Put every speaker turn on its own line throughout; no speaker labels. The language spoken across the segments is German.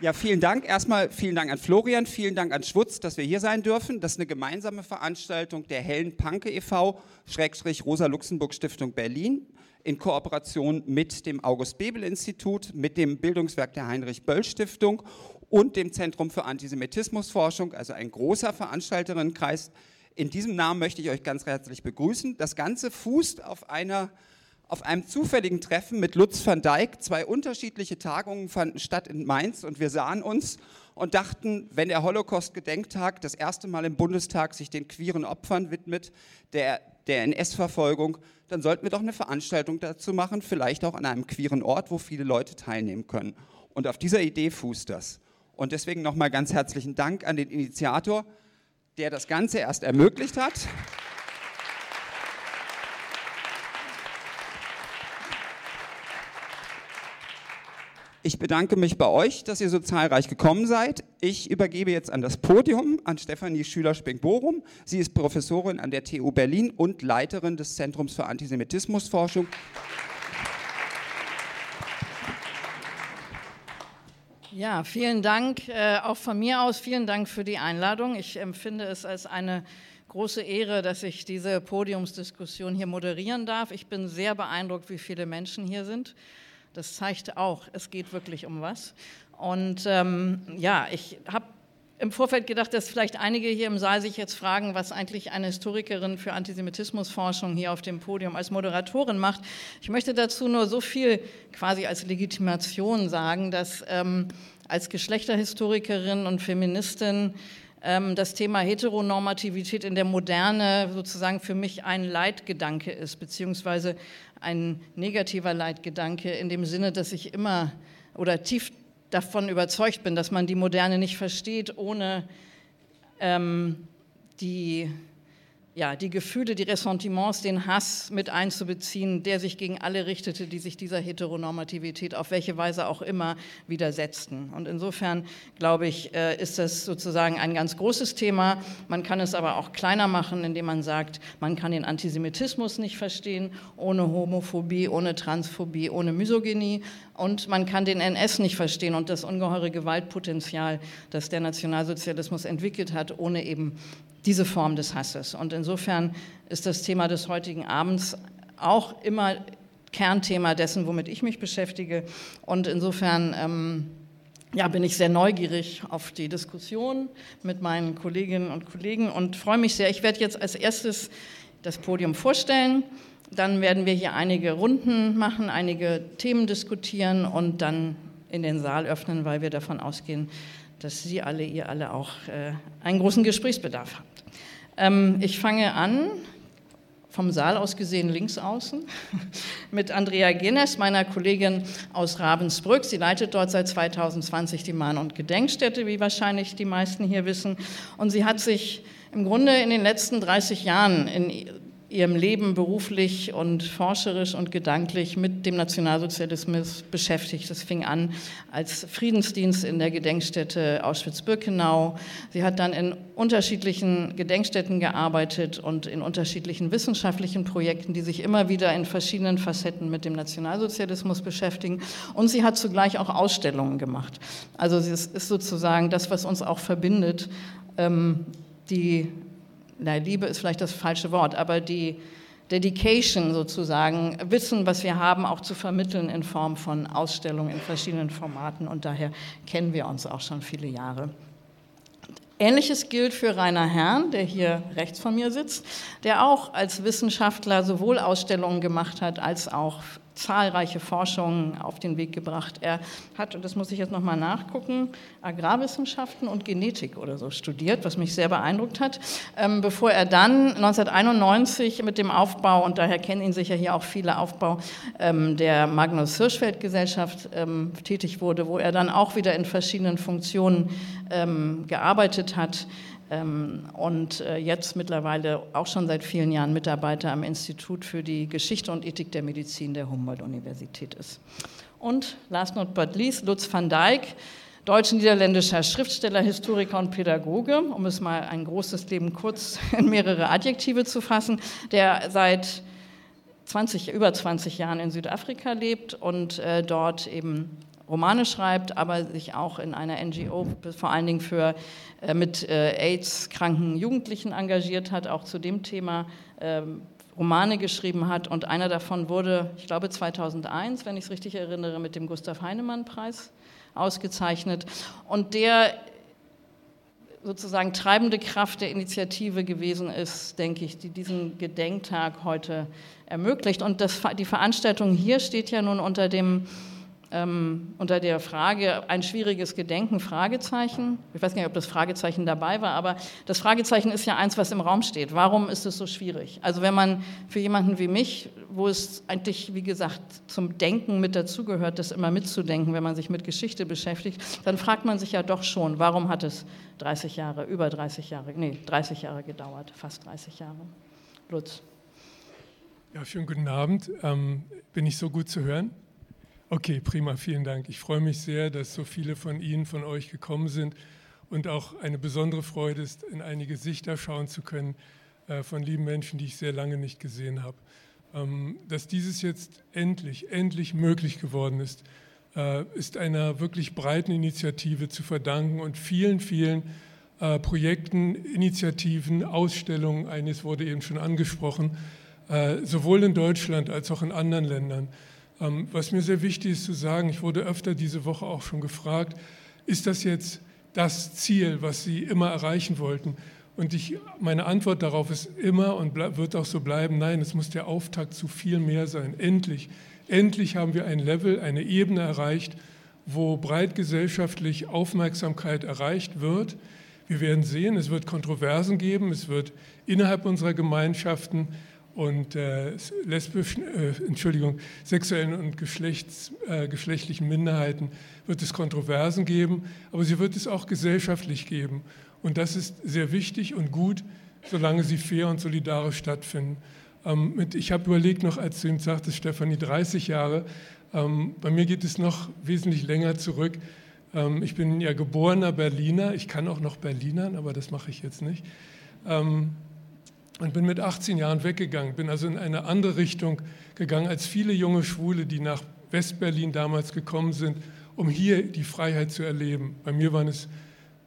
Ja, vielen Dank. Erstmal vielen Dank an Florian, vielen Dank an Schwutz, dass wir hier sein dürfen. Das ist eine gemeinsame Veranstaltung der Hellen Panke e.V. Schrägstrich Rosa Luxemburg Stiftung Berlin in Kooperation mit dem August Bebel Institut, mit dem Bildungswerk der Heinrich Böll Stiftung und dem Zentrum für Antisemitismusforschung, also ein großer Veranstalterinnenkreis. In diesem Namen möchte ich euch ganz herzlich begrüßen. Das Ganze fußt auf einer auf einem zufälligen Treffen mit Lutz van Dijk. Zwei unterschiedliche Tagungen fanden statt in Mainz und wir sahen uns und dachten, wenn der Holocaust-Gedenktag das erste Mal im Bundestag sich den queeren Opfern widmet, der, der NS-Verfolgung, dann sollten wir doch eine Veranstaltung dazu machen, vielleicht auch an einem queeren Ort, wo viele Leute teilnehmen können. Und auf dieser Idee fußt das. Und deswegen nochmal ganz herzlichen Dank an den Initiator, der das Ganze erst ermöglicht hat. Ich bedanke mich bei euch, dass ihr so zahlreich gekommen seid. Ich übergebe jetzt an das Podium an Stefanie Schüler-Spink-Borum. Sie ist Professorin an der TU Berlin und Leiterin des Zentrums für Antisemitismusforschung.
Ja, vielen Dank äh, auch von mir aus. Vielen Dank für die Einladung. Ich empfinde es als eine große Ehre, dass ich diese Podiumsdiskussion hier moderieren darf. Ich bin sehr beeindruckt, wie viele Menschen hier sind. Das zeigt auch, es geht wirklich um was. Und ähm, ja, ich habe im Vorfeld gedacht, dass vielleicht einige hier im Saal sich jetzt fragen, was eigentlich eine Historikerin für Antisemitismusforschung hier auf dem Podium als Moderatorin macht. Ich möchte dazu nur so viel quasi als Legitimation sagen, dass ähm, als Geschlechterhistorikerin und Feministin das Thema Heteronormativität in der Moderne sozusagen für mich ein Leitgedanke ist, beziehungsweise ein negativer Leitgedanke in dem Sinne, dass ich immer oder tief davon überzeugt bin, dass man die Moderne nicht versteht, ohne ähm, die ja, die Gefühle, die Ressentiments, den Hass mit einzubeziehen, der sich gegen alle richtete, die sich dieser Heteronormativität auf welche Weise auch immer widersetzten. Und insofern, glaube ich, äh, ist das sozusagen ein ganz großes Thema. Man kann es aber auch kleiner machen, indem man sagt, man kann den Antisemitismus nicht verstehen ohne Homophobie, ohne Transphobie, ohne Misogynie. Und man kann den NS nicht verstehen und das ungeheure Gewaltpotenzial, das der Nationalsozialismus entwickelt hat, ohne eben diese Form des Hasses. Und insofern ist das Thema des heutigen Abends auch immer Kernthema dessen, womit ich mich beschäftige. Und insofern ähm, ja, bin ich sehr neugierig auf die Diskussion mit meinen Kolleginnen und Kollegen und freue mich sehr. Ich werde jetzt als erstes das Podium vorstellen. Dann werden wir hier einige Runden machen, einige Themen diskutieren und dann in den Saal öffnen, weil wir davon ausgehen, dass Sie alle, ihr alle auch äh, einen großen Gesprächsbedarf habt. Ähm, ich fange an, vom Saal aus gesehen links außen, mit Andrea Genes, meiner Kollegin aus Ravensbrück. Sie leitet dort seit 2020 die Mahn- und Gedenkstätte, wie wahrscheinlich die meisten hier wissen. Und sie hat sich im Grunde in den letzten 30 Jahren in ihrem Leben beruflich und forscherisch und gedanklich mit dem Nationalsozialismus beschäftigt. Das fing an als Friedensdienst in der Gedenkstätte Auschwitz-Birkenau. Sie hat dann in unterschiedlichen Gedenkstätten gearbeitet und in unterschiedlichen wissenschaftlichen Projekten, die sich immer wieder in verschiedenen Facetten mit dem Nationalsozialismus beschäftigen. Und sie hat zugleich auch Ausstellungen gemacht. Also es ist sozusagen das, was uns auch verbindet. Ähm, die na, Liebe ist vielleicht das falsche Wort, aber die Dedication sozusagen, Wissen, was wir haben, auch zu vermitteln in Form von Ausstellungen in verschiedenen Formaten. Und daher kennen wir uns auch schon viele Jahre. Ähnliches gilt für Rainer Herrn, der hier rechts von mir sitzt, der auch als Wissenschaftler sowohl Ausstellungen gemacht hat als auch zahlreiche Forschungen auf den Weg gebracht. Er hat, und das muss ich jetzt nochmal nachgucken, Agrarwissenschaften und Genetik oder so studiert, was mich sehr beeindruckt hat, ähm, bevor er dann 1991 mit dem Aufbau, und daher kennen ihn sicher hier auch viele, Aufbau ähm, der Magnus Hirschfeld Gesellschaft ähm, tätig wurde, wo er dann auch wieder in verschiedenen Funktionen gearbeitet hat und äh, jetzt mittlerweile auch schon seit vielen Jahren Mitarbeiter am Institut für die Geschichte und Ethik der Medizin der Humboldt-Universität ist. Und last not but least, Lutz van Dijk, deutsch-niederländischer Schriftsteller, Historiker und Pädagoge, um es mal ein großes Leben kurz in mehrere Adjektive zu fassen, der seit 20, über 20 Jahren in Südafrika lebt und äh, dort eben Romane schreibt, aber sich auch in einer NGO vor allen Dingen für äh, mit äh, AIDS-kranken Jugendlichen engagiert hat, auch zu dem Thema ähm, Romane geschrieben hat. Und einer davon wurde, ich glaube 2001, wenn ich es richtig erinnere, mit dem Gustav Heinemann-Preis ausgezeichnet. Und der sozusagen treibende Kraft der Initiative gewesen ist, denke ich, die diesen Gedenktag heute ermöglicht. Und das, die Veranstaltung hier steht ja nun unter dem ähm, unter der Frage ein schwieriges Gedenken, Fragezeichen. Ich weiß gar nicht, ob das Fragezeichen dabei war, aber das Fragezeichen ist ja eins, was im Raum steht. Warum ist es so schwierig? Also wenn man für jemanden wie mich, wo es eigentlich, wie gesagt, zum Denken mit dazugehört, das immer mitzudenken, wenn man sich mit Geschichte beschäftigt, dann fragt man sich ja doch schon, warum hat es 30 Jahre, über 30 Jahre, nee, 30 Jahre gedauert, fast 30 Jahre. Lutz.
Ja, schönen guten Abend. Ähm, bin ich so gut zu hören? Okay, prima, vielen Dank. Ich freue mich sehr, dass so viele von Ihnen, von euch gekommen sind und auch eine besondere Freude ist, in einige Gesichter schauen zu können äh, von lieben Menschen, die ich sehr lange nicht gesehen habe. Ähm, dass dieses jetzt endlich, endlich möglich geworden ist, äh, ist einer wirklich breiten Initiative zu verdanken und vielen, vielen äh, Projekten, Initiativen, Ausstellungen, eines wurde eben schon angesprochen, sowohl in Deutschland als auch in anderen Ländern. Ähm, was mir sehr wichtig ist zu sagen, ich wurde öfter diese Woche auch schon gefragt, ist das jetzt das Ziel, was Sie immer erreichen wollten? Und ich, meine Antwort darauf ist immer und wird auch so bleiben, nein, es muss der Auftakt zu viel mehr sein. Endlich, endlich haben wir ein Level, eine Ebene erreicht, wo breit gesellschaftlich Aufmerksamkeit erreicht wird. Wir werden sehen, es wird Kontroversen geben, es wird innerhalb unserer Gemeinschaften und äh, lesbischen, äh, Entschuldigung, sexuellen und Geschlechts, äh, geschlechtlichen Minderheiten wird es Kontroversen geben, aber sie wird es auch gesellschaftlich geben. Und das ist sehr wichtig und gut, solange sie fair und solidarisch stattfinden. Ähm, mit, ich habe überlegt noch, als du ihm sagtest, Stefanie, 30 Jahre. Ähm, bei mir geht es noch wesentlich länger zurück. Ähm, ich bin ja geborener Berliner. Ich kann auch noch Berlinern, aber das mache ich jetzt nicht. Ähm, und bin mit 18 Jahren weggegangen, bin also in eine andere Richtung gegangen als viele junge Schwule, die nach Westberlin damals gekommen sind, um hier die Freiheit zu erleben. Bei mir waren es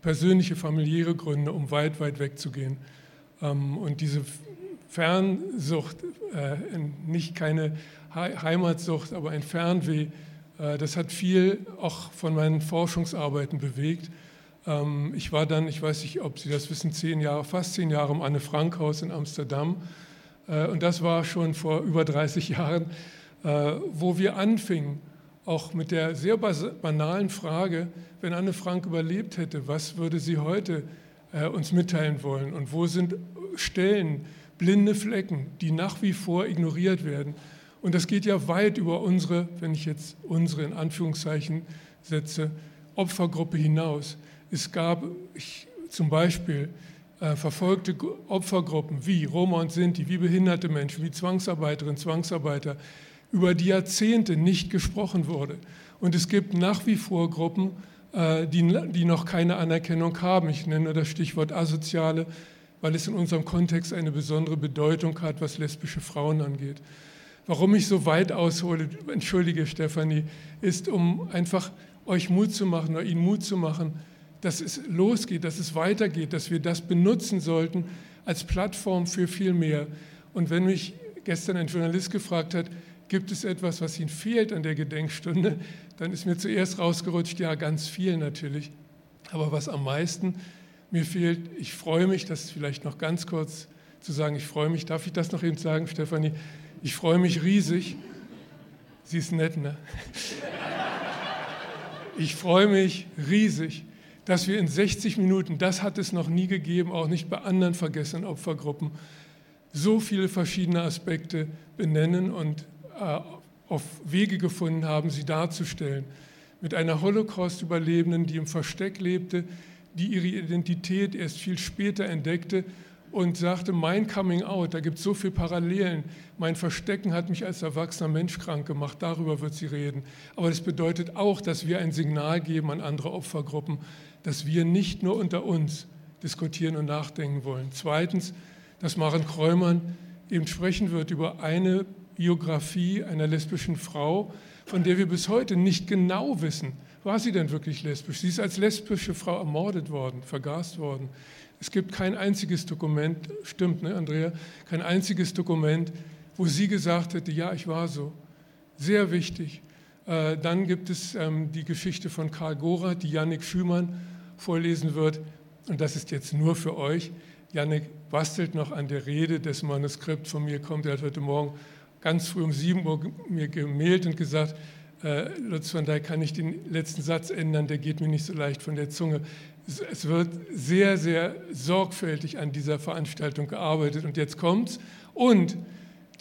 persönliche, familiäre Gründe, um weit, weit wegzugehen. Ähm, und diese Fernsucht, äh, nicht keine Heimatsucht, aber ein Fernweh, äh, das hat viel auch von meinen Forschungsarbeiten bewegt. Ähm, ich war dann, ich weiß nicht, ob Sie das wissen, zehn Jahre, fast zehn Jahre im Anne-Frank-Haus in Amsterdam. Äh, und das war schon vor über 30 Jahren, äh, wo wir anfingen, auch mit der sehr banalen Frage, wenn Anne Frank überlebt hätte, was würde sie heute äh, uns mitteilen wollen? Und wo sind Stellen, blinde Flecken, die nach wie vor ignoriert werden? Und das geht ja weit über unsere, wenn ich jetzt unsere in Anführungszeichen setze, Opfergruppe hinaus. Es gab ich, zum Beispiel äh, verfolgte Opfergruppen wie Roma und Sinti, wie behinderte Menschen, wie Zwangsarbeiterinnen, Zwangsarbeiter, über die Jahrzehnte nicht gesprochen wurde. Und es gibt nach wie vor Gruppen, äh, die, die noch keine Anerkennung haben. Ich nenne das Stichwort Asoziale, weil es in unserem Kontext eine besondere Bedeutung hat, was lesbische Frauen angeht. Warum ich so weit aushole, entschuldige Stefanie, ist, um einfach euch Mut zu machen oder Ihnen Mut zu machen, dass es losgeht, dass es weitergeht, dass wir das benutzen sollten als Plattform für viel mehr. Und wenn mich gestern ein Journalist gefragt hat, gibt es etwas, was Ihnen fehlt an der Gedenkstunde, dann ist mir zuerst rausgerutscht, ja, ganz viel natürlich. Aber was am meisten mir fehlt, ich freue mich, das vielleicht noch ganz kurz zu sagen, ich freue mich, darf ich das noch eben sagen, Stefanie? Ich freue mich riesig. Sie ist nett, ne? Ich freue mich riesig, dass wir in 60 Minuten, das hat es noch nie gegeben, auch nicht bei anderen vergessenen Opfergruppen, so viele verschiedene Aspekte benennen und äh, auf Wege gefunden haben, sie darzustellen. Mit einer Holocaust-Überlebenden, die im Versteck lebte, die ihre Identität erst viel später entdeckte und sagte, mein Coming Out, da gibt es so viele Parallelen. Mein Verstecken hat mich als erwachsener Mensch krank gemacht, darüber wird sie reden. Aber das bedeutet auch, dass wir ein Signal geben an andere Opfergruppen, dass wir nicht nur unter uns diskutieren und nachdenken wollen. Zweitens, dass Maren Kräumann eben sprechen wird über eine Biografie einer lesbischen Frau, von der wir bis heute nicht genau wissen, war sie denn wirklich lesbisch? Sie ist als lesbische Frau ermordet worden, vergast worden. Es gibt kein einziges Dokument, stimmt, ne, Andrea? Kein einziges Dokument, wo sie gesagt hätte, ja, ich war so. Sehr wichtig. Äh, dann gibt es ähm, die Geschichte von Karl Gora, die Yannick Schümann vorlesen wird. Und das ist jetzt nur für euch. Yannick bastelt noch an der Rede, das Manuskript von mir kommt. Er hat heute Morgen ganz früh um 7 Uhr mir gemailt und gesagt, äh, Lutz van Dijk, kann ich den letzten Satz ändern, der geht mir nicht so leicht von der Zunge. Es, es wird sehr, sehr sorgfältig an dieser Veranstaltung gearbeitet und jetzt kommt's. Und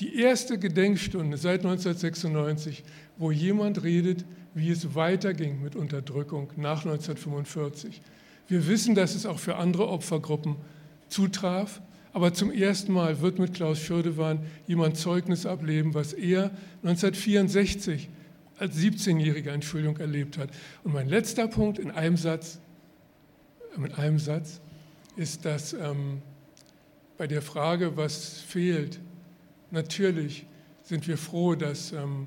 die erste Gedenkstunde seit 1996, wo jemand redet, wie es weiterging mit Unterdrückung nach 1945. Wir wissen, dass es auch für andere Opfergruppen zutraf, aber zum ersten Mal wird mit Klaus Schürdewan jemand Zeugnis ableben, was er 1964 als 17-Jähriger Entschuldigung erlebt hat. Und mein letzter Punkt in einem Satz, mit einem Satz ist, dass ähm, bei der Frage, was fehlt, natürlich sind wir froh, dass ähm,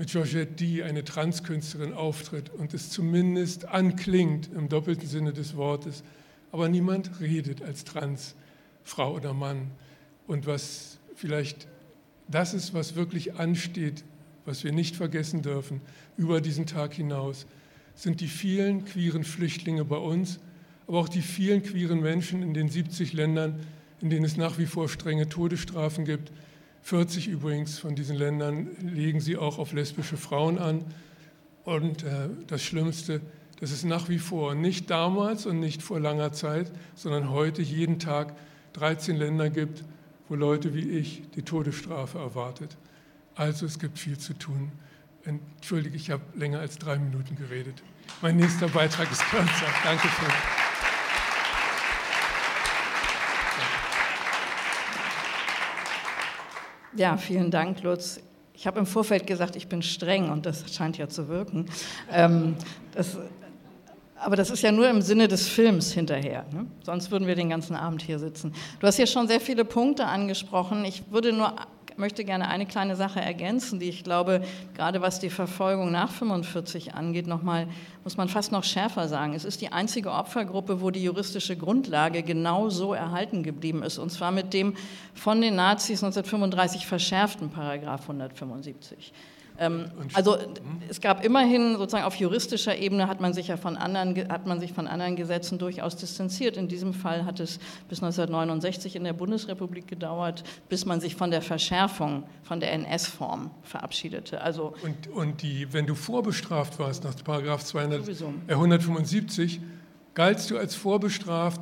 mit Georgette D. eine Transkünstlerin auftritt und es zumindest anklingt im doppelten Sinne des Wortes, aber niemand redet als Transfrau oder Mann. Und was vielleicht das ist, was wirklich ansteht, was wir nicht vergessen dürfen über diesen Tag hinaus, sind die vielen queeren Flüchtlinge bei uns, aber auch die vielen queeren Menschen in den 70 Ländern, in denen es nach wie vor strenge Todesstrafen gibt. 40 übrigens von diesen Ländern legen sie auch auf lesbische Frauen an. Und äh, das Schlimmste, dass es nach wie vor nicht damals und nicht vor langer Zeit, sondern heute jeden Tag 13 Länder gibt, wo Leute wie ich die Todesstrafe erwartet. Also es gibt viel zu tun. Entschuldige, ich habe länger als drei Minuten geredet. Mein nächster Beitrag ist kürzer. Danke schön.
Ja, vielen Dank, Lutz. Ich habe im Vorfeld gesagt, ich bin streng und das scheint ja zu wirken. Ähm, das, aber das ist ja nur im Sinne des Films hinterher. Ne? Sonst würden wir den ganzen Abend hier sitzen. Du hast ja schon sehr viele Punkte angesprochen. Ich würde nur möchte gerne eine kleine Sache ergänzen, die ich glaube, gerade was die Verfolgung nach 45 angeht, noch mal, muss man fast noch schärfer sagen. Es ist die einzige Opfergruppe, wo die juristische Grundlage genau so erhalten geblieben ist, und zwar mit dem von den Nazis 1935 verschärften Paragraph 175. Ähm, also es gab immerhin sozusagen auf juristischer Ebene hat man sich ja von anderen hat man sich von anderen Gesetzen durchaus distanziert. In diesem Fall hat es bis 1969 in der Bundesrepublik gedauert, bis man sich von der Verschärfung von der NS-Form verabschiedete. Also
und, und die, wenn du vorbestraft warst nach Paragraph 200, äh, 175, galtst du als vorbestraft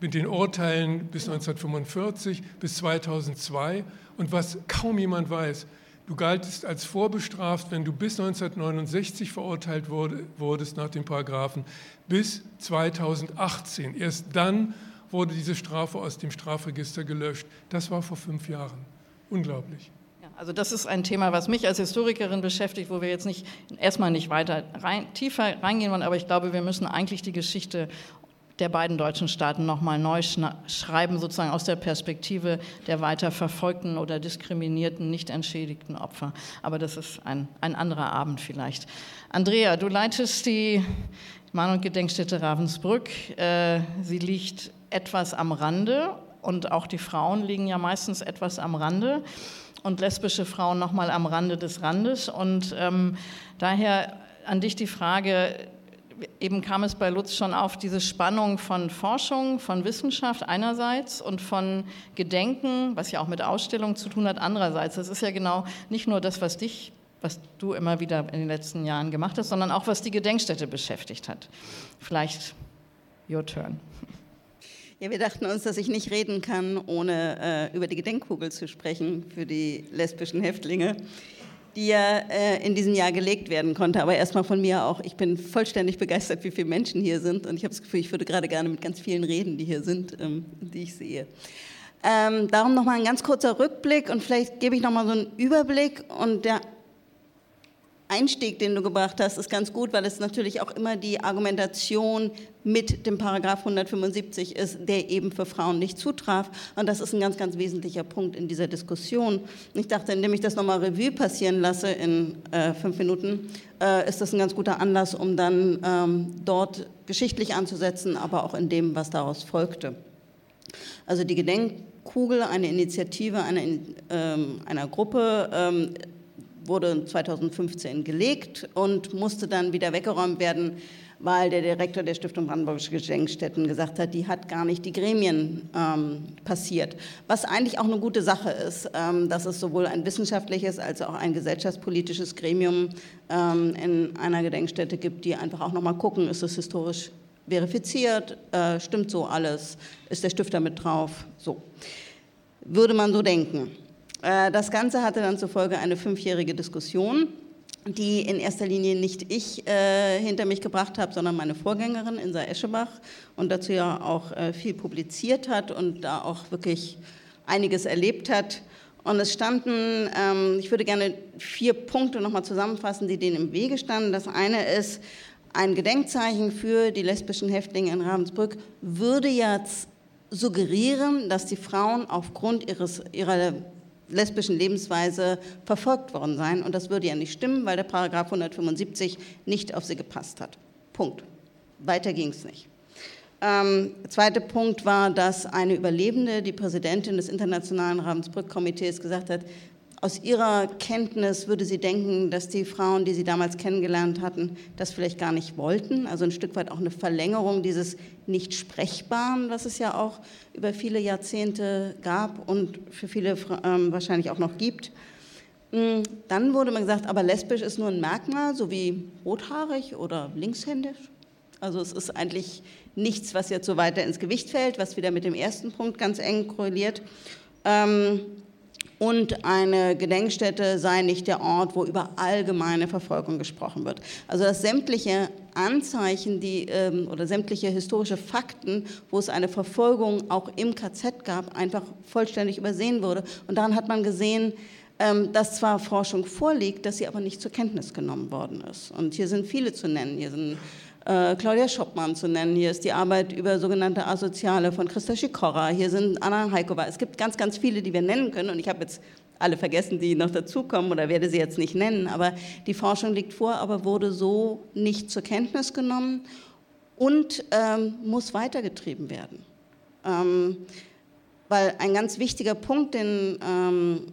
mit den Urteilen bis 1945 bis 2002 und was kaum jemand weiß, Du galtest als vorbestraft, wenn du bis 1969 verurteilt wurde, wurdest nach den Paragraphen, bis 2018. Erst dann wurde diese Strafe aus dem Strafregister gelöscht. Das war vor fünf Jahren. Unglaublich.
Also das ist ein Thema, was mich als Historikerin beschäftigt, wo wir jetzt nicht erstmal nicht weiter rein, tiefer reingehen wollen, aber ich glaube, wir müssen eigentlich die Geschichte der beiden deutschen Staaten nochmal neu schreiben, sozusagen aus der Perspektive der weiter verfolgten oder diskriminierten, nicht entschädigten Opfer. Aber das ist ein, ein anderer Abend vielleicht. Andrea, du leitest die Mahn- und Gedenkstätte Ravensbrück. Äh, sie liegt etwas am Rande und auch die Frauen liegen ja meistens etwas am Rande und lesbische Frauen nochmal am Rande des Randes. Und ähm, daher an dich die Frage, eben kam es bei Lutz schon auf, diese Spannung von Forschung, von Wissenschaft einerseits und von Gedenken, was ja auch mit Ausstellung zu tun hat, andererseits. Das ist ja genau nicht nur das, was dich, was du immer wieder in den letzten Jahren gemacht hast, sondern auch, was die Gedenkstätte beschäftigt hat. Vielleicht your turn.
Ja, wir dachten uns, dass ich nicht reden kann, ohne äh, über die Gedenkkugel zu sprechen für die lesbischen Häftlinge die ja äh, in diesem Jahr gelegt werden konnte. Aber erstmal von mir auch, ich bin vollständig begeistert, wie viele Menschen hier sind. Und ich habe das Gefühl, ich würde gerade gerne mit ganz vielen reden, die hier sind, ähm, die ich sehe. Ähm, darum nochmal ein ganz kurzer Rückblick und vielleicht gebe ich nochmal so einen Überblick. Und der Einstieg, den du gebracht hast, ist ganz gut, weil es natürlich auch immer die Argumentation mit dem Paragraph 175 ist, der eben für Frauen nicht zutraf. Und das ist ein ganz, ganz wesentlicher Punkt in dieser Diskussion. Ich dachte, indem ich das nochmal Revue passieren lasse in äh, fünf Minuten, äh, ist das ein ganz guter Anlass, um dann ähm, dort geschichtlich anzusetzen, aber auch in dem, was daraus folgte. Also die Gedenkkugel, eine Initiative einer, ähm, einer Gruppe, ähm, wurde 2015 gelegt und musste dann wieder weggeräumt werden, weil der Direktor der Stiftung Brandenburgische Gedenkstätten gesagt hat, die hat gar nicht die Gremien ähm, passiert. Was eigentlich auch eine gute Sache ist, ähm, dass es sowohl ein wissenschaftliches als auch ein gesellschaftspolitisches Gremium ähm, in einer Gedenkstätte gibt, die einfach auch nochmal gucken, ist es historisch verifiziert, äh, stimmt so alles, ist der Stifter mit drauf, so. Würde man so denken. Äh, das Ganze hatte dann zur Folge eine fünfjährige Diskussion, die in erster Linie nicht ich äh, hinter mich gebracht habe, sondern meine Vorgängerin Insa Eschebach und dazu ja auch äh, viel publiziert hat und da auch wirklich einiges erlebt hat. Und es standen, ähm, ich würde gerne vier Punkte nochmal zusammenfassen, die denen im Wege standen. Das eine ist, ein Gedenkzeichen für die lesbischen Häftlinge in Ravensbrück würde jetzt suggerieren, dass die Frauen aufgrund ihres, ihrer lesbischen Lebensweise verfolgt worden sein. Und das würde ja nicht stimmen, weil der Paragraph 175 nicht auf sie gepasst hat. Punkt. Weiter ging es nicht. Ähm, zweiter Punkt war, dass eine Überlebende, die Präsidentin des Internationalen Ravensbrück-Komitees, gesagt hat, aus ihrer Kenntnis würde sie denken, dass die Frauen, die sie damals kennengelernt hatten, das vielleicht gar nicht wollten. Also ein Stück weit auch eine Verlängerung dieses Nicht-Sprechbaren, was es ja auch über viele Jahrzehnte gab und für viele ähm, wahrscheinlich auch noch gibt. Hm, dann wurde man gesagt, aber lesbisch ist nur ein Merkmal, so wie rothaarig oder linkshändisch. Also es ist eigentlich nichts, was jetzt so weiter ins Gewicht fällt, was wieder mit dem ersten Punkt ganz eng korreliert. Ähm, und eine Gedenkstätte sei nicht der Ort, wo über allgemeine Verfolgung gesprochen wird. Also dass sämtliche Anzeichen die, ähm, oder sämtliche historische Fakten, wo es eine Verfolgung auch im KZ gab, einfach vollständig übersehen wurde. Und daran hat man gesehen, ähm, dass zwar Forschung vorliegt, dass sie aber nicht zur Kenntnis genommen worden ist. Und hier sind viele zu nennen. Hier sind äh, Claudia Schoppmann zu nennen. Hier ist die Arbeit über sogenannte Asoziale von Christa Schikora. Hier sind Anna Heikova. Es gibt ganz, ganz viele, die wir nennen können. Und ich habe jetzt alle vergessen, die noch dazukommen oder werde sie jetzt nicht nennen. Aber die Forschung liegt vor, aber wurde so nicht zur Kenntnis genommen und ähm, muss weitergetrieben werden. Ähm, weil ein ganz wichtiger Punkt, den ähm,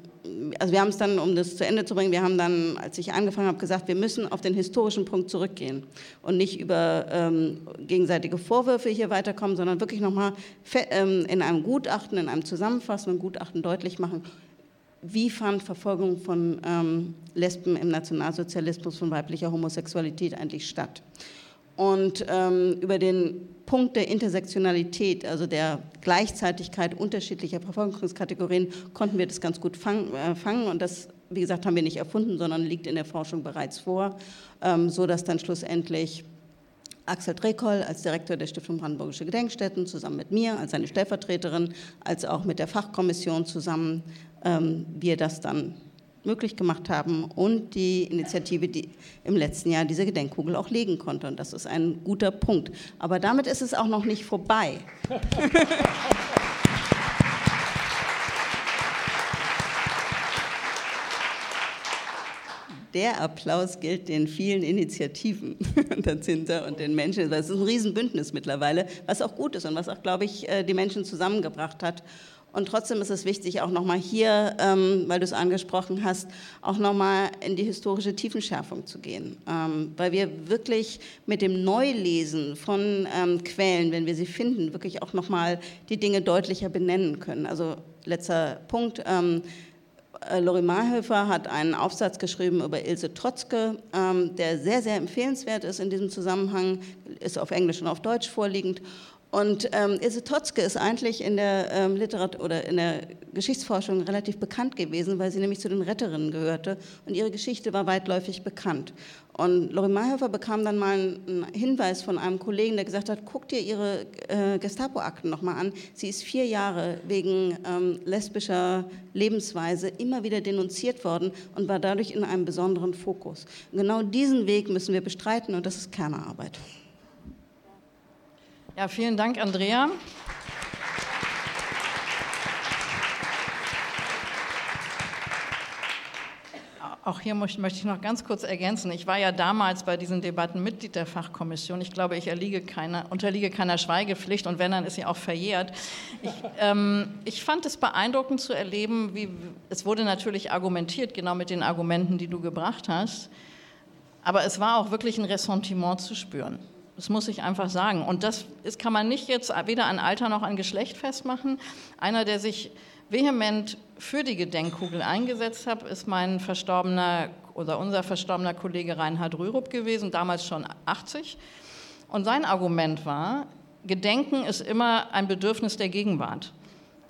also wir haben es dann, um das zu Ende zu bringen, wir haben dann, als ich angefangen habe, gesagt, wir müssen auf den historischen Punkt zurückgehen und nicht über ähm, gegenseitige Vorwürfe hier weiterkommen, sondern wirklich nochmal ähm, in einem Gutachten, in einem zusammenfassenden Gutachten deutlich machen, wie fand Verfolgung von ähm, Lesben im Nationalsozialismus, von weiblicher Homosexualität eigentlich statt. Und ähm, über den Punkt der Intersektionalität, also der Gleichzeitigkeit unterschiedlicher Verfolgungskategorien, konnten wir das ganz gut fang, äh, fangen. Und das, wie gesagt, haben wir nicht erfunden, sondern liegt in der Forschung bereits vor, ähm, so dass dann schlussendlich Axel Drekoll als Direktor der Stiftung Brandenburgische Gedenkstätten zusammen mit mir als seine Stellvertreterin, als auch mit der Fachkommission zusammen ähm, wir das dann möglich gemacht haben und die Initiative, die im letzten Jahr diese Gedenkkugel auch legen konnte. Und das ist ein guter Punkt. Aber damit ist es auch noch nicht vorbei. der Applaus gilt den vielen Initiativen dahinter und den Menschen. Das ist ein Riesenbündnis mittlerweile, was auch gut ist und was auch, glaube ich, äh, die Menschen zusammengebracht hat und trotzdem ist es wichtig, auch nochmal hier, ähm, weil du es angesprochen hast, auch nochmal in die historische Tiefenschärfung zu gehen. Ähm, weil wir wirklich mit dem Neulesen von ähm, Quellen, wenn wir sie finden, wirklich auch nochmal die Dinge deutlicher benennen können. Also letzter Punkt. Ähm, äh, Lori Marhöfer hat einen Aufsatz geschrieben über Ilse Trotzke, ähm, der sehr, sehr empfehlenswert ist in diesem Zusammenhang, ist auf Englisch und auf Deutsch vorliegend Und ähm, Ilse Totzke ist eigentlich in der ähm, Literatur oder in der Geschichtsforschung relativ bekannt gewesen, weil sie nämlich zu den Retterinnen gehörte und ihre Geschichte war weitläufig bekannt. Und Lori Mayhofer bekam dann mal einen Hinweis von einem Kollegen, der gesagt hat, guck dir ihre äh, Gestapo-Akten nochmal an. Sie ist vier Jahre wegen ähm, lesbischer Lebensweise immer wieder denunziert worden und war dadurch in einem besonderen Fokus. Und genau diesen Weg müssen wir bestreiten und das ist Kernerarbeit.
Ja, vielen Dank, Andrea. Auch hier möchte ich noch ganz kurz ergänzen. Ich war ja damals bei diesen Debatten Mitglied der Fachkommission. Ich glaube, ich keiner, unterliege keiner Schweigepflicht und wenn, dann ist sie auch verjährt. Ich, ähm, ich fand es beeindruckend zu erleben, wie es wurde natürlich argumentiert, genau mit den Argumenten, die du gebracht hast. Aber es war auch wirklich ein Ressentiment zu spüren. Das muss ich einfach sagen. Und das ist, kann man nicht jetzt weder an Alter noch an Geschlecht festmachen. Einer, der sich vehement für die Gedenkkugel eingesetzt hat, ist mein verstorbener oder unser verstorbener Kollege Reinhard Rürup gewesen, damals schon 80. Und sein Argument war, Gedenken ist immer ein Bedürfnis der Gegenwart.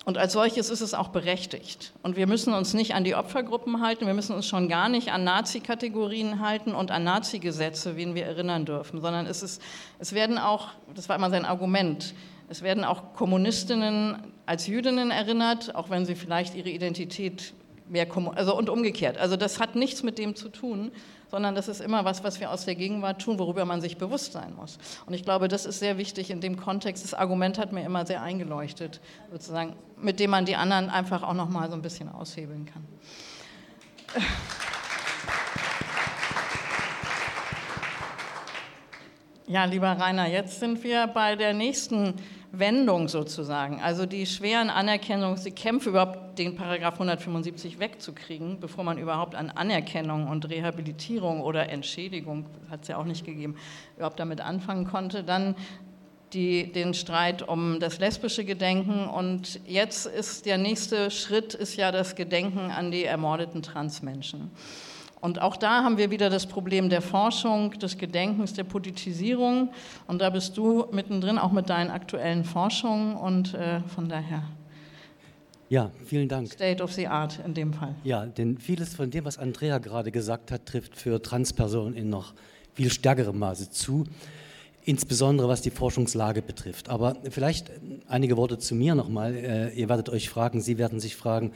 Und als solches ist es auch berechtigt. Und wir müssen uns nicht an die Opfergruppen halten, wir müssen uns schon gar nicht an Nazi-Kategorien halten und an Nazi-Gesetze, wen wir erinnern dürfen, sondern es, ist, es werden auch, das war immer sein Argument, es werden auch Kommunistinnen als Jüdinnen erinnert, auch wenn sie vielleicht ihre Identität mehr, also und umgekehrt. Also das hat nichts mit dem zu tun, sondern das ist immer was, was wir aus der Gegenwart tun, worüber man sich bewusst sein muss. Und ich glaube, das ist sehr wichtig in dem Kontext. Das Argument hat mir immer sehr eingeleuchtet, sozusagen, mit dem man die anderen einfach auch noch mal so ein bisschen aushebeln kann. Ja, lieber Rainer, jetzt sind wir bei der nächsten Wendung sozusagen, also die schweren Anerkennungs-, die Kämpfe überhaupt den Paragraph 175 wegzukriegen, bevor man überhaupt an Anerkennung und Rehabilitierung oder Entschädigung, hat es ja auch nicht gegeben, überhaupt damit anfangen konnte, dann die, den Streit um das lesbische Gedenken. Und jetzt ist der nächste Schritt ist ja das Gedenken an die ermordeten Transmenschen. Und auch da haben wir wieder das Problem der Forschung, des Gedenkens, der Politisierung. Und da bist du mittendrin, auch mit deinen aktuellen Forschungen. Und äh, von daher.
Ja, vielen Dank.
State of the Art in dem Fall.
Ja, denn vieles von dem, was Andrea gerade gesagt hat, trifft für Transpersonen in noch viel stärkerem Maße zu. Insbesondere was die Forschungslage betrifft. Aber vielleicht einige Worte zu mir nochmal. Äh, ihr werdet euch fragen, Sie werden sich fragen,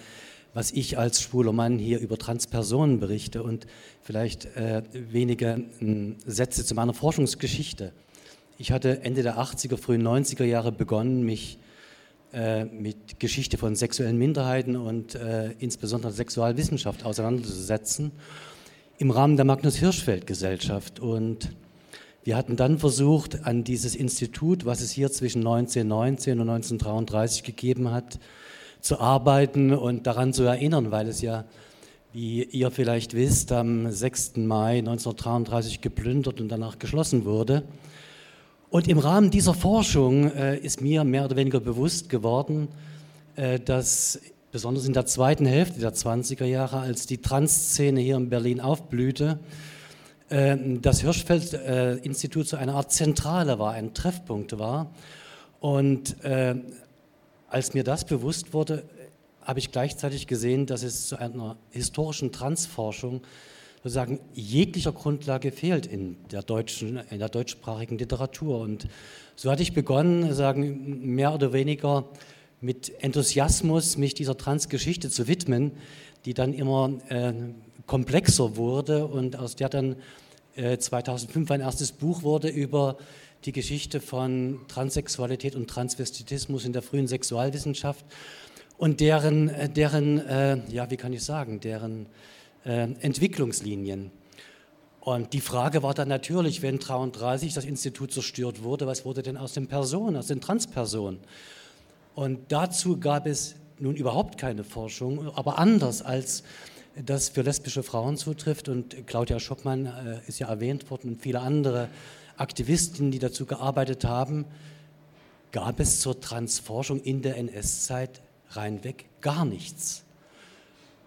was ich als schwuler Mann hier über Transpersonen berichte und vielleicht äh, wenige äh, Sätze zu meiner Forschungsgeschichte. Ich hatte Ende der 80er, frühen 90er Jahre begonnen, mich äh, mit Geschichte von sexuellen Minderheiten und äh, insbesondere Sexualwissenschaft auseinanderzusetzen im Rahmen der Magnus Hirschfeld Gesellschaft und wir hatten dann versucht, an dieses Institut, was es hier zwischen 1919 und 1933 gegeben hat, zu arbeiten und daran zu erinnern, weil es ja, wie ihr vielleicht wisst, am 6. Mai 1933 geplündert und danach geschlossen wurde. Und im Rahmen dieser Forschung äh, ist mir mehr oder weniger bewusst geworden, äh, dass besonders in der zweiten Hälfte der 20er Jahre, als die Trans-Szene hier in Berlin aufblühte, äh, das Hirschfeld-Institut so eine Art Zentrale war, ein Treffpunkt war. Und äh, als mir das bewusst wurde, habe ich gleichzeitig gesehen, dass es zu einer historischen Transforschung sozusagen jeglicher Grundlage fehlt in der deutschen, in der deutschsprachigen Literatur. Und so hatte ich begonnen, sagen mehr oder weniger mit Enthusiasmus mich dieser Transgeschichte zu widmen, die dann immer äh, komplexer wurde und aus der dann äh, 2005 ein erstes Buch wurde über die Geschichte von Transsexualität und Transvestitismus in der frühen Sexualwissenschaft und deren, äh, deren äh, ja, wie kann ich sagen, deren äh, Entwicklungslinien. Und die Frage war dann natürlich, wenn 33 das Institut zerstört wurde, was wurde denn aus den Personen, aus den Transpersonen? Und dazu gab es nun überhaupt keine Forschung, aber anders als das für lesbische Frauen zutrifft. Und Claudia Schoppmann äh, ist ja erwähnt worden und viele andere Aktivistinnen, die dazu gearbeitet haben, gab es zur Transforschung in der NS-Zeit reinweg gar nichts.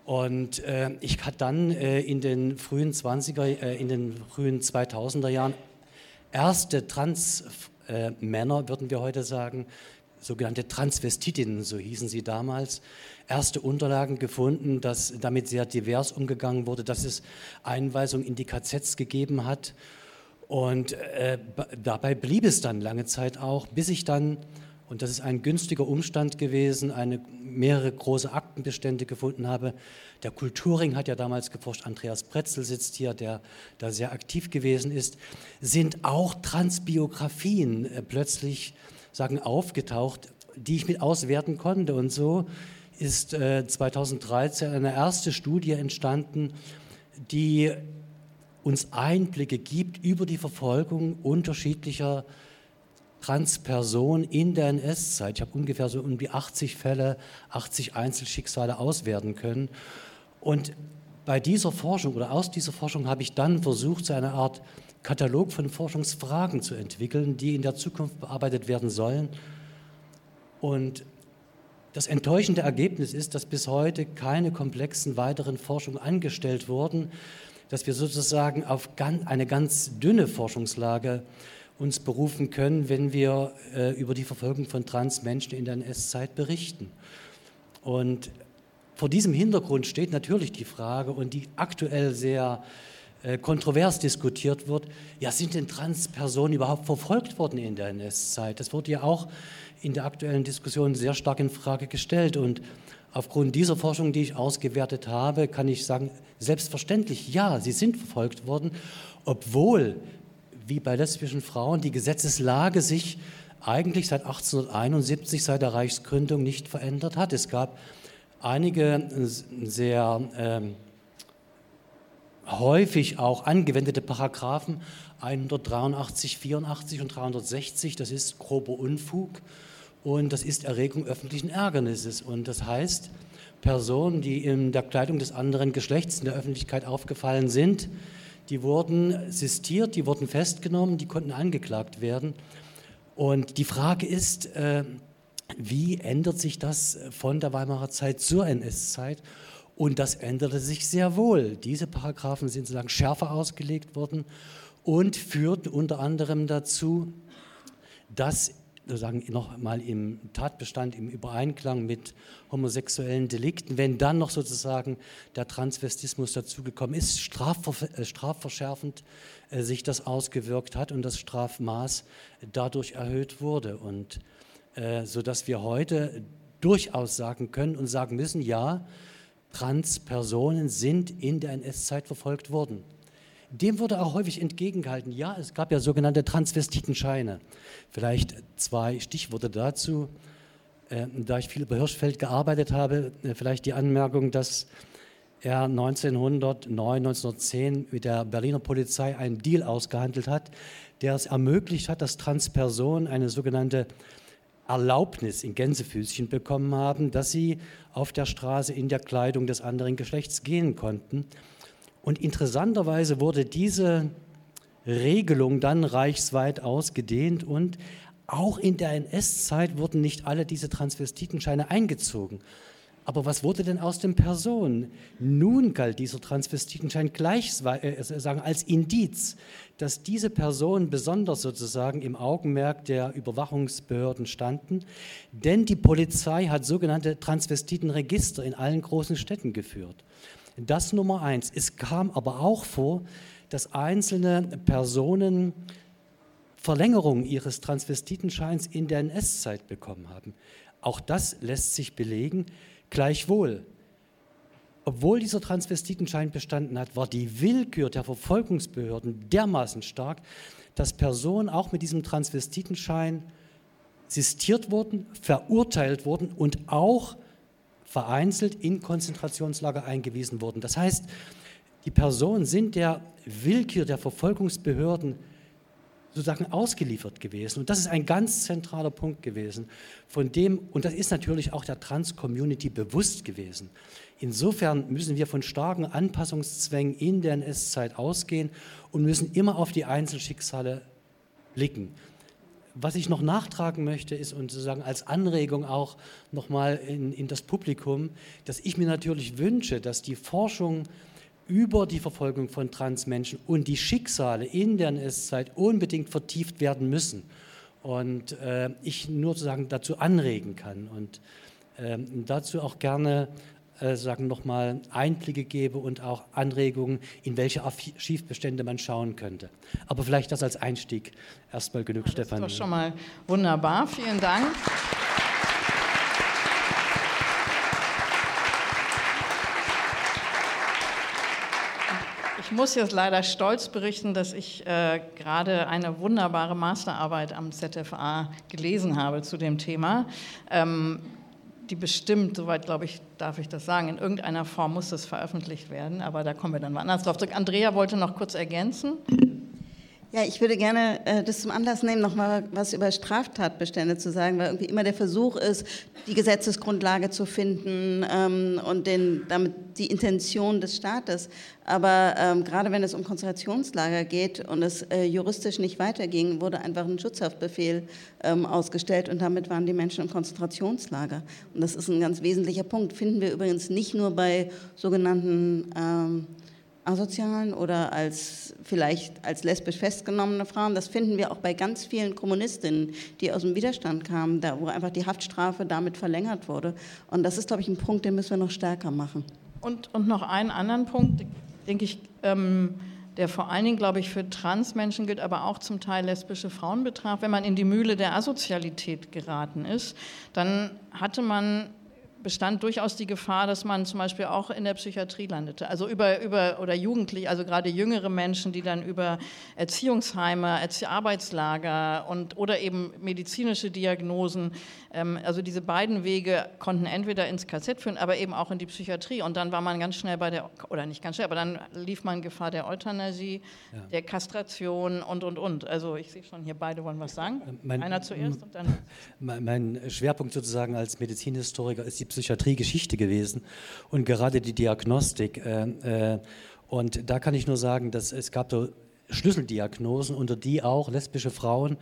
Und äh, ich hatte dann äh, in den frühen 20er, äh, in den frühen 2000er Jahren erste Trans, äh, würden wir heute sagen, sogenannte Transvestitinnen, so hießen sie damals, erste Unterlagen gefunden, dass damit sehr divers umgegangen wurde, dass es Einweisungen in die KZs gegeben hat. Und äh, dabei blieb es dann lange Zeit auch, bis ich dann, und das ist ein günstiger Umstand gewesen, eine, mehrere große Aktenbestände gefunden habe. Der Kulturring hat ja damals geforscht, Andreas Pretzel sitzt hier, der da sehr aktiv gewesen ist, sind auch Transbiografien äh, plötzlich sagen, aufgetaucht, die ich mit auswerten konnte. Und so ist äh, 2013 eine erste Studie entstanden, die uns Einblicke gibt über die Verfolgung unterschiedlicher Transpersonen in der NS-Zeit. Ich habe ungefähr so um die 80 Fälle, 80 Einzelschicksale auswerten können. Und bei dieser Forschung oder aus dieser Forschung habe ich dann versucht, so eine Art Katalog von Forschungsfragen zu entwickeln, die in der Zukunft bearbeitet werden sollen. Und das enttäuschende Ergebnis ist, dass bis heute keine komplexen weiteren Forschungen angestellt wurden, dass wir sozusagen auf eine ganz dünne Forschungslage uns berufen können, wenn wir äh, über die Verfolgung von Transmenschen in der NS-Zeit berichten. Und vor diesem Hintergrund steht natürlich die Frage und die aktuell sehr äh, kontrovers diskutiert wird, ja, sind denn Transpersonen überhaupt verfolgt worden in der NS-Zeit? Das wurde ja auch in der aktuellen Diskussion sehr stark in Frage gestellt. Und aufgrund dieser Forschung, die ich ausgewertet habe, kann ich sagen, selbstverständlich, ja, sie sind verfolgt worden, obwohl, wie bei lesbischen Frauen, die Gesetzeslage sich eigentlich seit 1871, seit der Reichsgründung, nicht verändert hat. Es gab einige sehr ähm, häufig auch angewendete Paragraphen 183, 84 und 360, das ist grober Unfug und das ist Erregung öffentlichen Ärgernisses. Und das heißt, Personen, die in der Kleidung des anderen Geschlechts in der Öffentlichkeit aufgefallen sind, die wurden sistiert, die wurden festgenommen, die konnten angeklagt werden. Und die Frage ist, äh, wie ändert sich das von der Weimarer Zeit zur NS-Zeit? Und das änderte sich sehr wohl. Diese Paragraphen sind sozusagen schärfer ausgelegt worden und führten unter anderem dazu, dass sozusagen nochmal im Tatbestand, im Übereinklang mit homosexuellen Delikten, wenn dann noch sozusagen der Transvestismus dazugekommen ist, strafver äh, strafverschärfend äh, sich das ausgewirkt hat und das Strafmaß dadurch erhöht wurde. Und äh, sodass wir heute durchaus sagen können und sagen müssen, ja, Transpersonen sind in der NS-Zeit verfolgt worden. Dem wurde auch häufig entgegengehalten, ja, es gab ja sogenannte Transvestitenscheine. Vielleicht zwei Stichworte dazu. Äh, da ich viel über Hirschfeld gearbeitet habe, äh, vielleicht die Anmerkung, dass er 1909, 1910 mit der Berliner Polizei einen Deal ausgehandelt hat, der es ermöglicht hat, dass Transpersonen eine sogenannte Erlaubnis in Gänsefüßchen bekommen haben, dass sie auf der Straße in der Kleidung des anderen Geschlechts gehen konnten. Und interessanterweise wurde diese Regelung dann reichsweit ausgedehnt und auch in der NS-Zeit wurden nicht alle diese Transvestitenscheine eingezogen. Aber was wurde denn aus den Personen? Nun galt dieser Transvestitenschein gleich äh, als Indiz, dass diese Personen besonders sozusagen im Augenmerk der Überwachungsbehörden standen, denn die Polizei hat sogenannte Transvestitenregister in allen großen Städten geführt. Das Nummer eins. Es kam aber auch vor, dass einzelne Personen Verlängerung ihres Transvestitenscheins in der NS-Zeit bekommen haben. Auch das lässt sich belegen. Gleichwohl, obwohl dieser Transvestitenschein bestanden hat, war die Willkür der Verfolgungsbehörden dermaßen stark, dass Personen auch mit diesem Transvestitenschein sistiert wurden, verurteilt wurden und auch vereinzelt in Konzentrationslager eingewiesen wurden. Das heißt, die Personen sind der Willkür der Verfolgungsbehörden sozusagen ausgeliefert gewesen. Und das ist ein ganz zentraler Punkt gewesen, von dem, und das ist natürlich auch der Trans-Community bewusst gewesen. Insofern müssen wir von starken Anpassungszwängen in der NS-Zeit ausgehen und müssen immer auf die Einzelschicksale blicken was ich noch nachtragen möchte, ist und sozusagen als Anregung auch nochmal in, in das Publikum, dass ich mir natürlich wünsche, dass die Forschung über die Verfolgung von Transmenschen und die Schicksale in der NS-Zeit unbedingt vertieft werden müssen. und äh, ich nur sozusagen dazu anregen kann und äh, dazu auch gerne äh, sagen nochmal Einblicke gebe und auch Anregungen, in welche Archivbestände man schauen könnte. Aber vielleicht das als Einstieg erstmal genug,
ja,
Stefan.
Das ist doch schon mal wunderbar. Vielen Dank. Ich muss jetzt leider stolz berichten, dass ich äh, gerade eine wunderbare Masterarbeit am ZFA gelesen habe zu dem Thema. Ähm, die bestimmt, soweit glaube ich, darf ich das sagen, in irgendeiner Form muss das veröffentlicht werden, aber da kommen wir dann mal anders drauf zurück. Andrea wollte noch kurz ergänzen.
Ja, ich würde gerne äh, das zum Anlass nehmen, noch mal was über Straftatbestände zu sagen, weil irgendwie immer der Versuch ist, die Gesetzesgrundlage zu finden ähm, und den, damit die Intention des Staates. Aber ähm, gerade wenn es um Konzentrationslager geht und es äh, juristisch nicht weiterging, wurde einfach ein Schutzhaftbefehl ähm, ausgestellt und damit waren die Menschen im Konzentrationslager. Und das ist ein ganz wesentlicher Punkt. Finden wir übrigens nicht nur bei sogenannten ähm, asozialen oder als vielleicht als lesbisch festgenommene Frauen. Das finden wir auch bei ganz vielen Kommunistinnen, die aus dem Widerstand kamen, da wo einfach die Haftstrafe damit verlängert wurde. Und das ist, glaube ich, ein Punkt, den müssen wir noch stärker machen.
Und, und noch einen anderen Punkt, denke ich, ähm, der vor allen Dingen, glaube ich, für Transmenschen gilt, aber auch zum Teil lesbische Frauen betraf. Wenn man in die Mühle der Asozialität geraten ist, dann hatte man bestand durchaus die Gefahr, dass man zum Beispiel auch in der Psychiatrie landete. Also über, über oder Jugendliche, also gerade jüngere Menschen, die dann über Erziehungsheime, Arbeitslager und oder eben medizinische Diagnosen, also diese beiden Wege konnten entweder ins KZ führen, aber eben auch in die Psychiatrie. Und dann war man ganz schnell bei der, oder nicht ganz schnell, aber dann lief man Gefahr der Euthanasie, ja. der Kastration und und und. Also ich sehe schon hier, beide wollen was sagen. Äh, mein, Einer zuerst und dann.
Mein Schwerpunkt sozusagen als Medizinhistoriker ist die Psychiatrie Geschichte gewesen und gerade die Diagnostik. Äh, äh, und da kann ich nur sagen, dass es gab so Schlüsseldiagnosen, unter die auch lesbische Frauen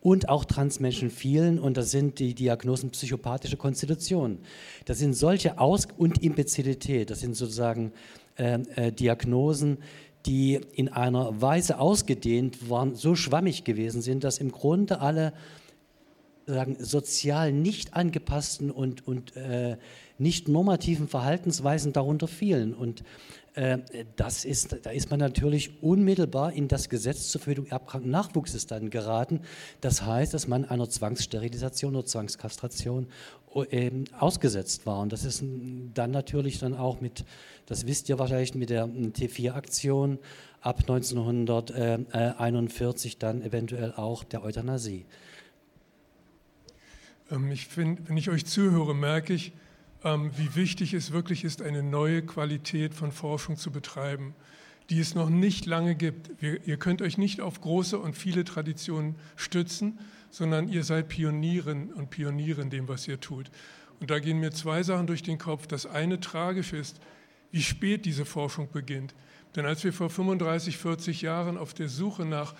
und auch Transmenschen fielen. Und das sind die Diagnosen psychopathische Konstitution. Das sind solche Aus- und Imbezilität. Das sind sozusagen äh, äh, Diagnosen, die in einer Weise ausgedehnt waren, so schwammig gewesen sind, dass im Grunde alle sagen, sozial nicht angepassten und, und äh, nicht normativen Verhaltensweisen darunter fielen. Und das ist, da ist man natürlich unmittelbar in das Gesetz zur Verhütung erbkranken Nachwuchses dann geraten. Das heißt, dass man einer Zwangssterilisation oder Zwangskastration äh, ausgesetzt war. Und das ist dann natürlich dann auch mit, das wisst ihr wahrscheinlich, mit der T4-Aktion ab 1941 dann eventuell auch der Euthanasie.
Ähm, ich find, wenn ich euch zuhöre, merke ich, ähm, wie wichtig es wirklich ist, eine neue Qualität von Forschung zu betreiben, die es noch nicht lange gibt. ihr könnt euch nicht auf große und viele Traditionen stützen, sondern ihr seid Pionieren und Pioniere in dem, was ihr tut. Und da gehen mir zwei Sachen durch den Kopf. Das eine tragisch ist, wie spät diese Forschung beginnt. Denn als wir vor 35, 40 Jahren auf der Suche nach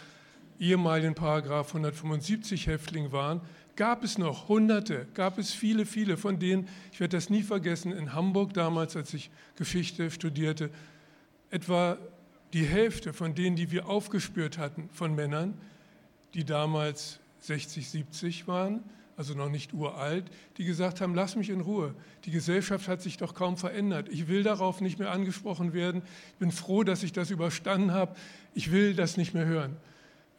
ehemaligen Paragraph 175 Häftlingen waren, gab es noch Hunderte, gab es viele, viele, von denen, ich werde das nie vergessen, in Hamburg damals, als ich Geschichte studierte, etwa die Hälfte von denen, die wir aufgespürt hatten, von Männern, die damals 60, 70 waren, also noch nicht uralt, die gesagt haben, lass mich in Ruhe. Die Gesellschaft hat sich doch kaum verändert. Ich will darauf nicht mehr angesprochen werden. Ich bin froh, dass ich das überstanden habe. Ich will das nicht mehr hören.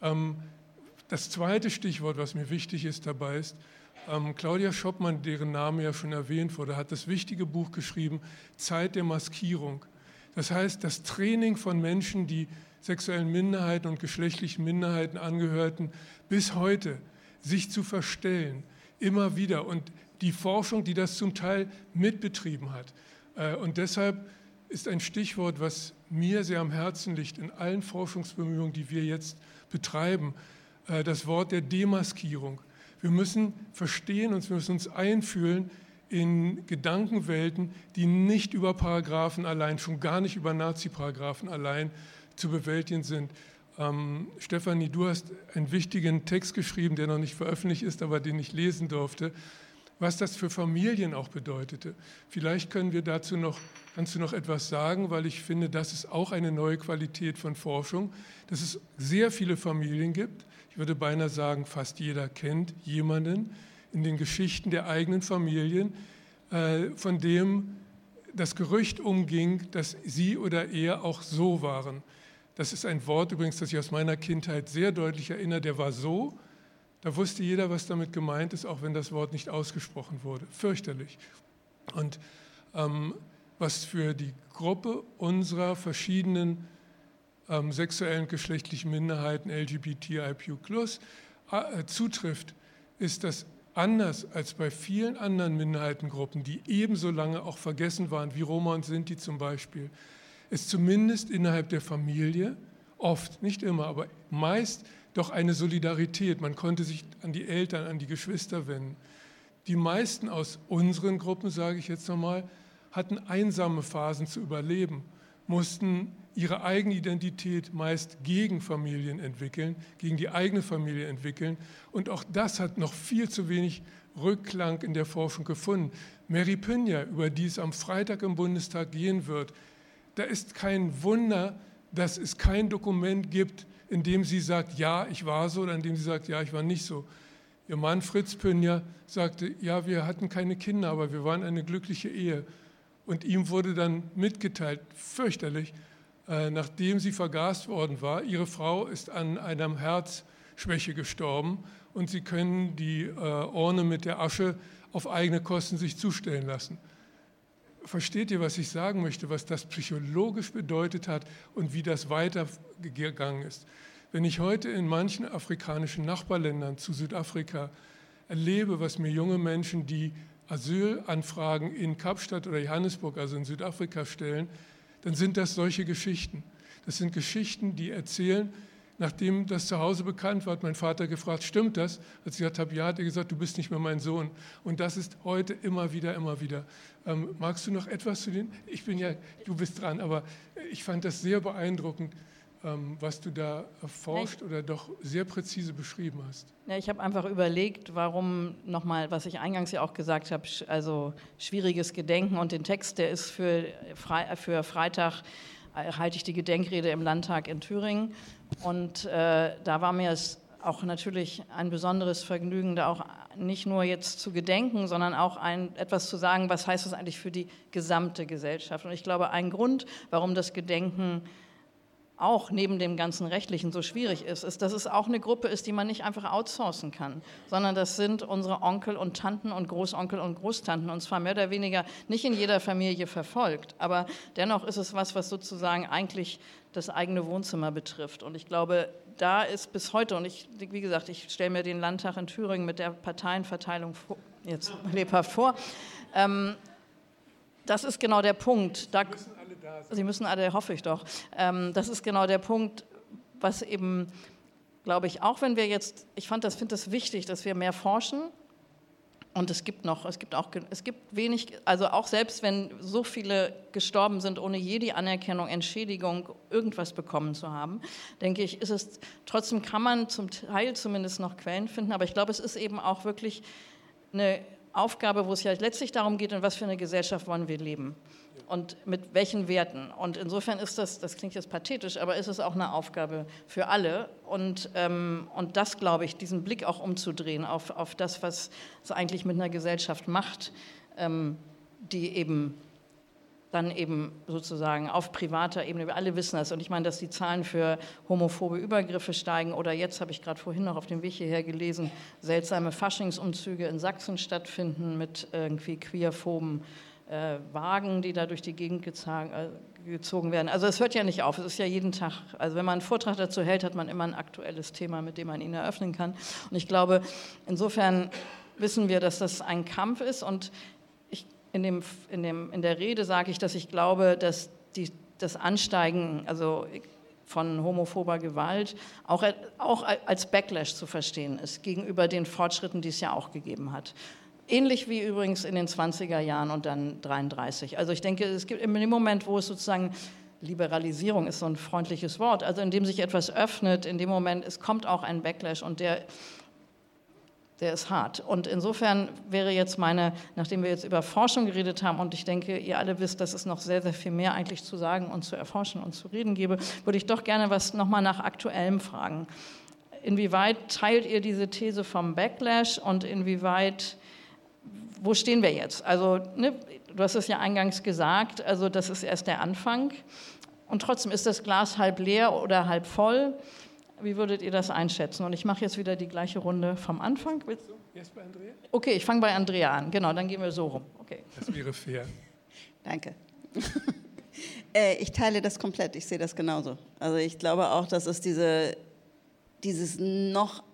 Ähm, das zweite Stichwort, was mir wichtig ist dabei, ist, ähm, Claudia Schoppmann, deren Name ja schon erwähnt wurde, hat das wichtige Buch geschrieben, Zeit der Maskierung. Das heißt, das Training von Menschen, die sexuellen Minderheiten und geschlechtlichen Minderheiten angehörten, bis heute sich zu verstellen, immer wieder. Und die Forschung, die das zum Teil mitbetrieben hat. Äh, und deshalb ist ein Stichwort, was mir sehr am Herzen liegt in allen Forschungsbemühungen, die wir jetzt betreiben, das Wort der Demaskierung. Wir müssen verstehen und wir müssen uns einfühlen in Gedankenwelten, die nicht über Paragraphen allein, schon gar nicht über Nazi-Paragraphen allein zu bewältigen sind. Ähm, Stefanie, du hast einen wichtigen Text geschrieben, der noch nicht veröffentlicht ist, aber den ich lesen durfte, was das für Familien auch bedeutete. Vielleicht können wir dazu noch, kannst du noch etwas sagen, weil ich finde, das ist auch eine neue Qualität von Forschung, dass es sehr viele Familien gibt, ich würde beinahe sagen, fast jeder kennt jemanden in den Geschichten der eigenen Familien, äh, von dem das Gerücht umging, dass sie oder er auch so waren. Das ist ein Wort übrigens, das ich aus meiner Kindheit sehr deutlich erinnere, der war so. Da wusste jeder, was damit gemeint ist, auch wenn das Wort nicht ausgesprochen wurde. Fürchterlich. Und ähm, was für die Gruppe unserer verschiedenen ähm, sexuellen geschlechtlichen Minderheiten LGBTIQ äh, zutrifft, ist, dass anders als bei vielen anderen Minderheitengruppen, die ebenso lange auch vergessen waren, wie Roma und Sinti zum Beispiel, es zumindest innerhalb der Familie oft, nicht immer, aber meist doch eine Solidarität. Man konnte sich an die Eltern, an die Geschwister wenden. Die meisten aus unseren Gruppen, sage ich jetzt nochmal, hatten einsame Phasen zu überleben, mussten ihre eigene Identität meist gegen Familien entwickeln, gegen die eigene Familie entwickeln. Und auch das hat noch viel zu wenig Rückklang in der Forschung gefunden. Mary Pynja, über die es am Freitag im Bundestag gehen wird, da ist kein Wunder, dass es kein Dokument gibt, in dem sie sagt, ja, ich war so, oder in dem sie sagt, ja, ich war nicht so. Ihr Mann Fritz Pynja sagte, ja, wir hatten keine Kinder, aber wir waren eine glückliche Ehe. Und ihm wurde dann mitgeteilt, fürchterlich, äh, nachdem sie vergast worden war, ihre Frau ist an einer Herzschwäche gestorben und sie können die äh, Urne mit der Asche auf eigene Kosten sich zustellen lassen. Versteht ihr, was ich sagen möchte, was das psychologisch bedeutet hat und wie das weitergegangen ist? Wenn ich heute in manchen afrikanischen Nachbarländern zu Südafrika erlebe, was mir junge Menschen, die Asylanfragen in Kapstadt oder Johannesburg, also in Südafrika, stellen, dann sind das solche Geschichten. Das sind Geschichten, die erzählen, nachdem das zu Hause bekannt war, hat mein Vater gefragt, stimmt das? Als ich gesagt habe, ja, hat er gesagt, du bist nicht mehr mein Sohn. Und das ist heute immer wieder, immer wieder. Ähm, magst du noch etwas zu den? Ich bin ja, du bist dran, aber ich fand das sehr beeindruckend, was du da erforscht nee. oder doch sehr präzise beschrieben hast.
Ja, ich habe einfach überlegt, warum nochmal, was ich eingangs ja auch gesagt habe, also schwieriges Gedenken und den Text, der ist für, Fre für Freitag, äh, halte ich die Gedenkrede im Landtag in Thüringen. Und äh, da war mir es auch natürlich ein besonderes Vergnügen, da auch nicht nur jetzt zu gedenken, sondern auch ein, etwas zu sagen, was heißt das eigentlich für die gesamte Gesellschaft. Und ich glaube, ein Grund, warum das Gedenken auch neben dem ganzen Rechtlichen so schwierig ist, ist, dass es auch eine Gruppe ist, die man nicht einfach outsourcen kann, sondern das sind unsere Onkel und Tanten und Großonkel und Großtanten und zwar mehr oder weniger nicht in jeder Familie verfolgt, aber dennoch ist es was, was sozusagen eigentlich das eigene Wohnzimmer betrifft. Und ich glaube, da ist bis heute, und ich, wie gesagt, ich stelle mir den Landtag in Thüringen mit der Parteienverteilung vor, jetzt lebhaft vor, ähm, das ist genau der Punkt. Da, Sie müssen alle, hoffe ich doch. Ähm, das ist genau der Punkt, was eben, glaube ich, auch wenn wir jetzt, ich fand das, finde das wichtig, dass wir mehr forschen. Und es gibt noch, es gibt auch, es gibt wenig, also auch selbst wenn so viele gestorben sind, ohne je die Anerkennung, Entschädigung, irgendwas bekommen zu haben, denke ich, ist es, trotzdem kann man zum Teil zumindest noch Quellen finden, aber ich glaube, es ist eben auch wirklich eine Aufgabe, wo es ja letztlich darum geht, in was für eine Gesellschaft wollen wir leben und mit welchen Werten. Und insofern ist das, das klingt jetzt pathetisch, aber ist es auch eine Aufgabe für alle. Und, ähm, und das, glaube ich, diesen Blick auch umzudrehen auf, auf das, was es eigentlich mit einer Gesellschaft macht, ähm, die eben dann eben sozusagen auf privater Ebene, wir alle wissen das. Und ich meine, dass die Zahlen für homophobe Übergriffe steigen oder jetzt habe ich gerade vorhin noch auf dem Weg hierher gelesen, seltsame Faschingsumzüge in Sachsen stattfinden mit irgendwie queerphoben äh, Wagen, die da durch die Gegend äh, gezogen werden. Also es hört ja nicht auf, es ist ja jeden Tag, also wenn man einen Vortrag dazu hält, hat man immer ein aktuelles Thema, mit dem man ihn eröffnen kann. Und ich glaube, insofern wissen wir, dass das ein Kampf ist und ich, in, dem, in, dem, in der Rede sage ich, dass ich glaube, dass die, das Ansteigen, also von homophober Gewalt auch, auch als Backlash zu verstehen ist gegenüber den Fortschritten, die es ja auch gegeben hat. Ähnlich wie übrigens in den 20er Jahren und dann 33. Also ich denke, es gibt in dem Moment, wo es sozusagen Liberalisierung ist so ein freundliches Wort, also in dem sich etwas öffnet, in dem Moment, es kommt auch ein Backlash und der, der ist hart. Und insofern wäre jetzt meine, nachdem wir jetzt über Forschung geredet haben und ich denke, ihr alle wisst, dass es noch sehr, sehr viel mehr eigentlich zu sagen und zu erforschen und zu reden gäbe, würde ich doch gerne was nochmal nach Aktuellem fragen inwieweit teilt ihr diese These vom Backlash und inwieweit, wo stehen wir jetzt? Also, ne, du hast es ja eingangs gesagt, also das ist erst der Anfang. Und trotzdem ist das Glas halb leer oder halb voll. Wie würdet ihr das einschätzen? Und ich mache jetzt wieder die gleiche Runde vom Anfang. Erst bei Andrea? Okay, ich fange bei Andrea an. Genau, dann gehen wir so rum. Okay.
Das wäre fair.
Danke. Äh, ich teile das komplett, ich sehe das genauso. Also ich glaube auch, dass es diese, dieses noch,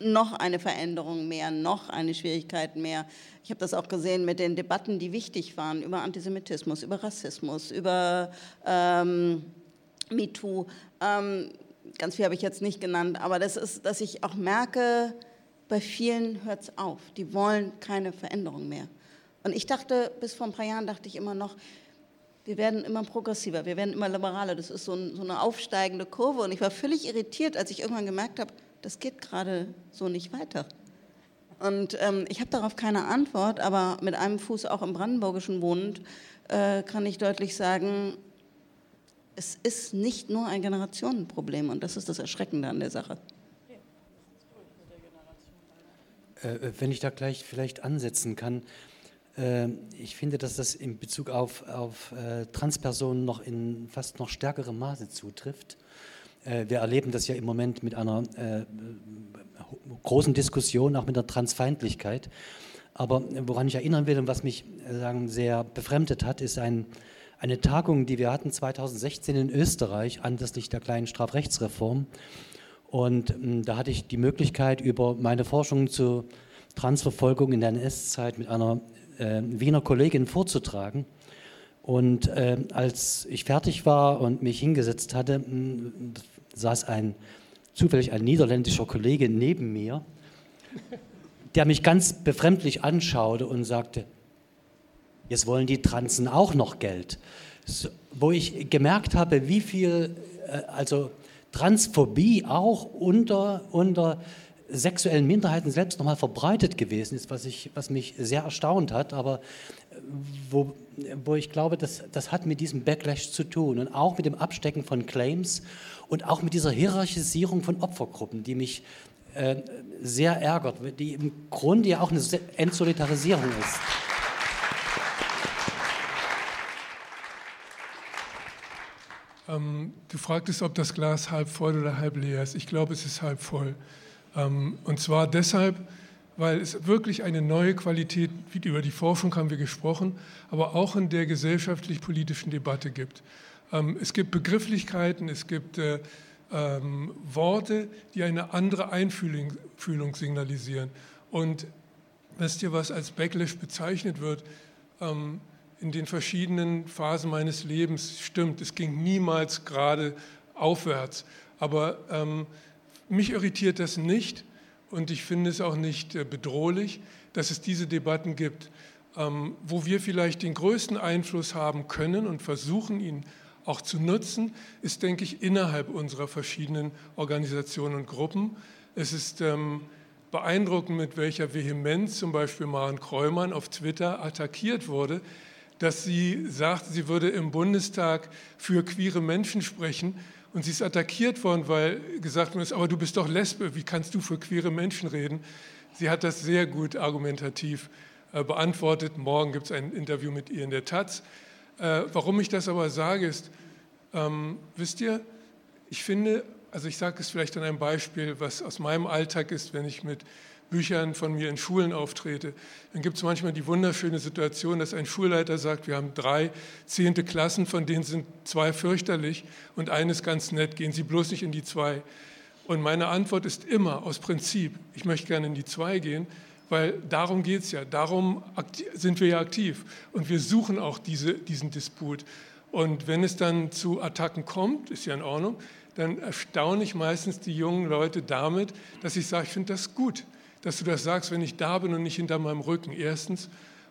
noch eine Veränderung mehr, noch eine Schwierigkeit mehr. Ich habe das auch gesehen mit den Debatten, die wichtig waren über Antisemitismus, über Rassismus, über ähm, MeToo. Ähm, ganz viel habe ich jetzt nicht genannt, aber das ist, dass ich auch merke, bei vielen hört es auf. Die wollen keine Veränderung mehr. Und ich dachte, bis vor ein paar Jahren dachte ich immer noch, wir werden immer progressiver, wir werden immer liberaler. Das ist so, ein, so eine aufsteigende Kurve. Und ich war völlig irritiert, als ich irgendwann gemerkt habe, das geht gerade so nicht weiter. Und ähm, ich habe darauf keine Antwort, aber mit einem Fuß auch im Brandenburgischen wohnend, äh, kann ich deutlich sagen, es ist nicht nur ein Generationenproblem und das ist das Erschreckende an der Sache.
Äh, wenn ich da gleich vielleicht ansetzen kann, äh, ich finde, dass das in Bezug auf, auf äh, Transpersonen noch in fast noch stärkerem Maße zutrifft. Wir erleben das ja im Moment mit einer großen Diskussion, auch mit der Transfeindlichkeit. Aber woran ich erinnern will und was mich sagen, sehr befremdet hat, ist ein, eine Tagung, die wir hatten 2016 in Österreich anlässlich der kleinen Strafrechtsreform. Und ähm, da hatte ich die Möglichkeit, über meine Forschung zur Transverfolgung in der NS-Zeit mit einer äh, Wiener Kollegin vorzutragen. Und äh, als ich fertig war und mich hingesetzt hatte, saß ein zufällig ein niederländischer Kollege neben mir, der mich ganz befremdlich anschaute und sagte, jetzt wollen die Transen auch noch Geld. So, wo ich gemerkt habe, wie viel, äh, also Transphobie auch unter, unter sexuellen Minderheiten selbst nochmal verbreitet gewesen ist, was, ich, was mich sehr erstaunt hat, aber äh, wo, wo ich glaube, das, das hat mit diesem Backlash zu tun und auch mit dem Abstecken von Claims und auch mit dieser Hierarchisierung von Opfergruppen, die mich äh, sehr ärgert, die im Grunde ja auch eine Entsolidarisierung ist.
Ähm, du fragtest, ob das Glas halb voll oder halb leer ist. Ich glaube, es ist halb voll. Ähm, und zwar deshalb, weil es wirklich eine neue Qualität, über die Forschung haben wir gesprochen, aber auch in der gesellschaftlich-politischen Debatte gibt. Ähm, es gibt Begrifflichkeiten, es gibt äh, ähm, Worte, die eine andere Einfühlung signalisieren. Und wisst ihr, was als Backlash bezeichnet wird? Ähm, in den verschiedenen Phasen meines Lebens stimmt. Es ging niemals gerade aufwärts. Aber ähm, mich irritiert das nicht und ich finde es auch nicht äh, bedrohlich, dass es diese Debatten gibt. Ähm, wo wir vielleicht den größten Einfluss haben können und versuchen, ihn auch zu nutzen, ist, denke ich, innerhalb unserer verschiedenen Organisationen und Gruppen. Es ist ähm, beeindruckend, mit welcher Vehemenz zum Beispiel Maren Kreumann auf Twitter attackiert wurde, dass sie sagt, sie würde im Bundestag für queere Menschen sprechen. Und sie ist attackiert worden, weil gesagt wurde, aber du bist doch Lesbe, wie kannst du für queere Menschen reden? Sie hat das sehr gut argumentativ äh, beantwortet. Morgen gibt es ein Interview mit ihr in der Taz. Äh, warum ich das aber sage, ist, ähm, wisst ihr, ich finde, also ich sage es vielleicht an einem Beispiel, was aus meinem Alltag ist, wenn ich mit Büchern von mir in Schulen auftrete, dann gibt es manchmal die wunderschöne Situation, dass ein Schulleiter sagt, wir haben drei zehnte Klassen, von denen sind zwei fürchterlich und eines ganz nett, gehen Sie bloß nicht in die zwei. Und meine Antwort ist immer aus Prinzip, ich möchte gerne in die zwei gehen, weil darum geht es ja, darum sind wir ja aktiv und wir suchen auch diese, diesen Disput. Und wenn es dann zu Attacken kommt, ist ja in Ordnung, dann erstaune ich meistens die jungen Leute damit, dass ich sage, ich finde das gut dass du das sagst, wenn ich da bin und nicht hinter meinem Rücken. Erstens.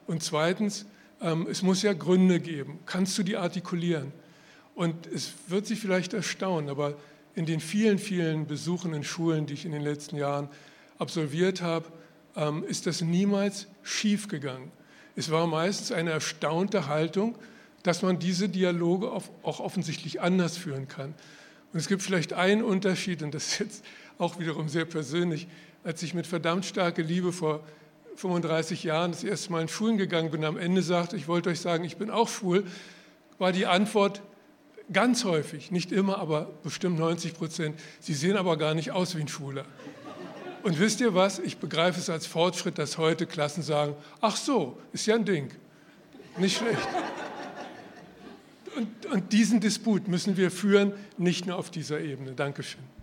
Und zweitens, ähm, es muss ja Gründe geben. Kannst du die artikulieren? Und es wird sich vielleicht erstaunen, aber in den vielen, vielen Besuchen in Schulen, die ich in den letzten Jahren absolviert habe, ähm, ist das niemals schiefgegangen. Es war meistens eine erstaunte Haltung, dass man diese Dialoge auch offensichtlich anders führen kann. Und es gibt vielleicht einen Unterschied, und das ist jetzt auch wiederum sehr persönlich. Als ich mit verdammt starke Liebe vor 35 Jahren das erste Mal in Schulen gegangen bin, am Ende sagte, ich wollte euch sagen, ich bin auch schwul, war die Antwort ganz häufig, nicht immer, aber bestimmt 90 Prozent, sie sehen aber gar nicht aus wie ein Schwuler. Und wisst ihr was? Ich begreife es als Fortschritt, dass heute Klassen sagen, ach so, ist ja ein Ding. Nicht schlecht. Und, und diesen Disput müssen wir führen, nicht nur auf dieser Ebene. Dankeschön.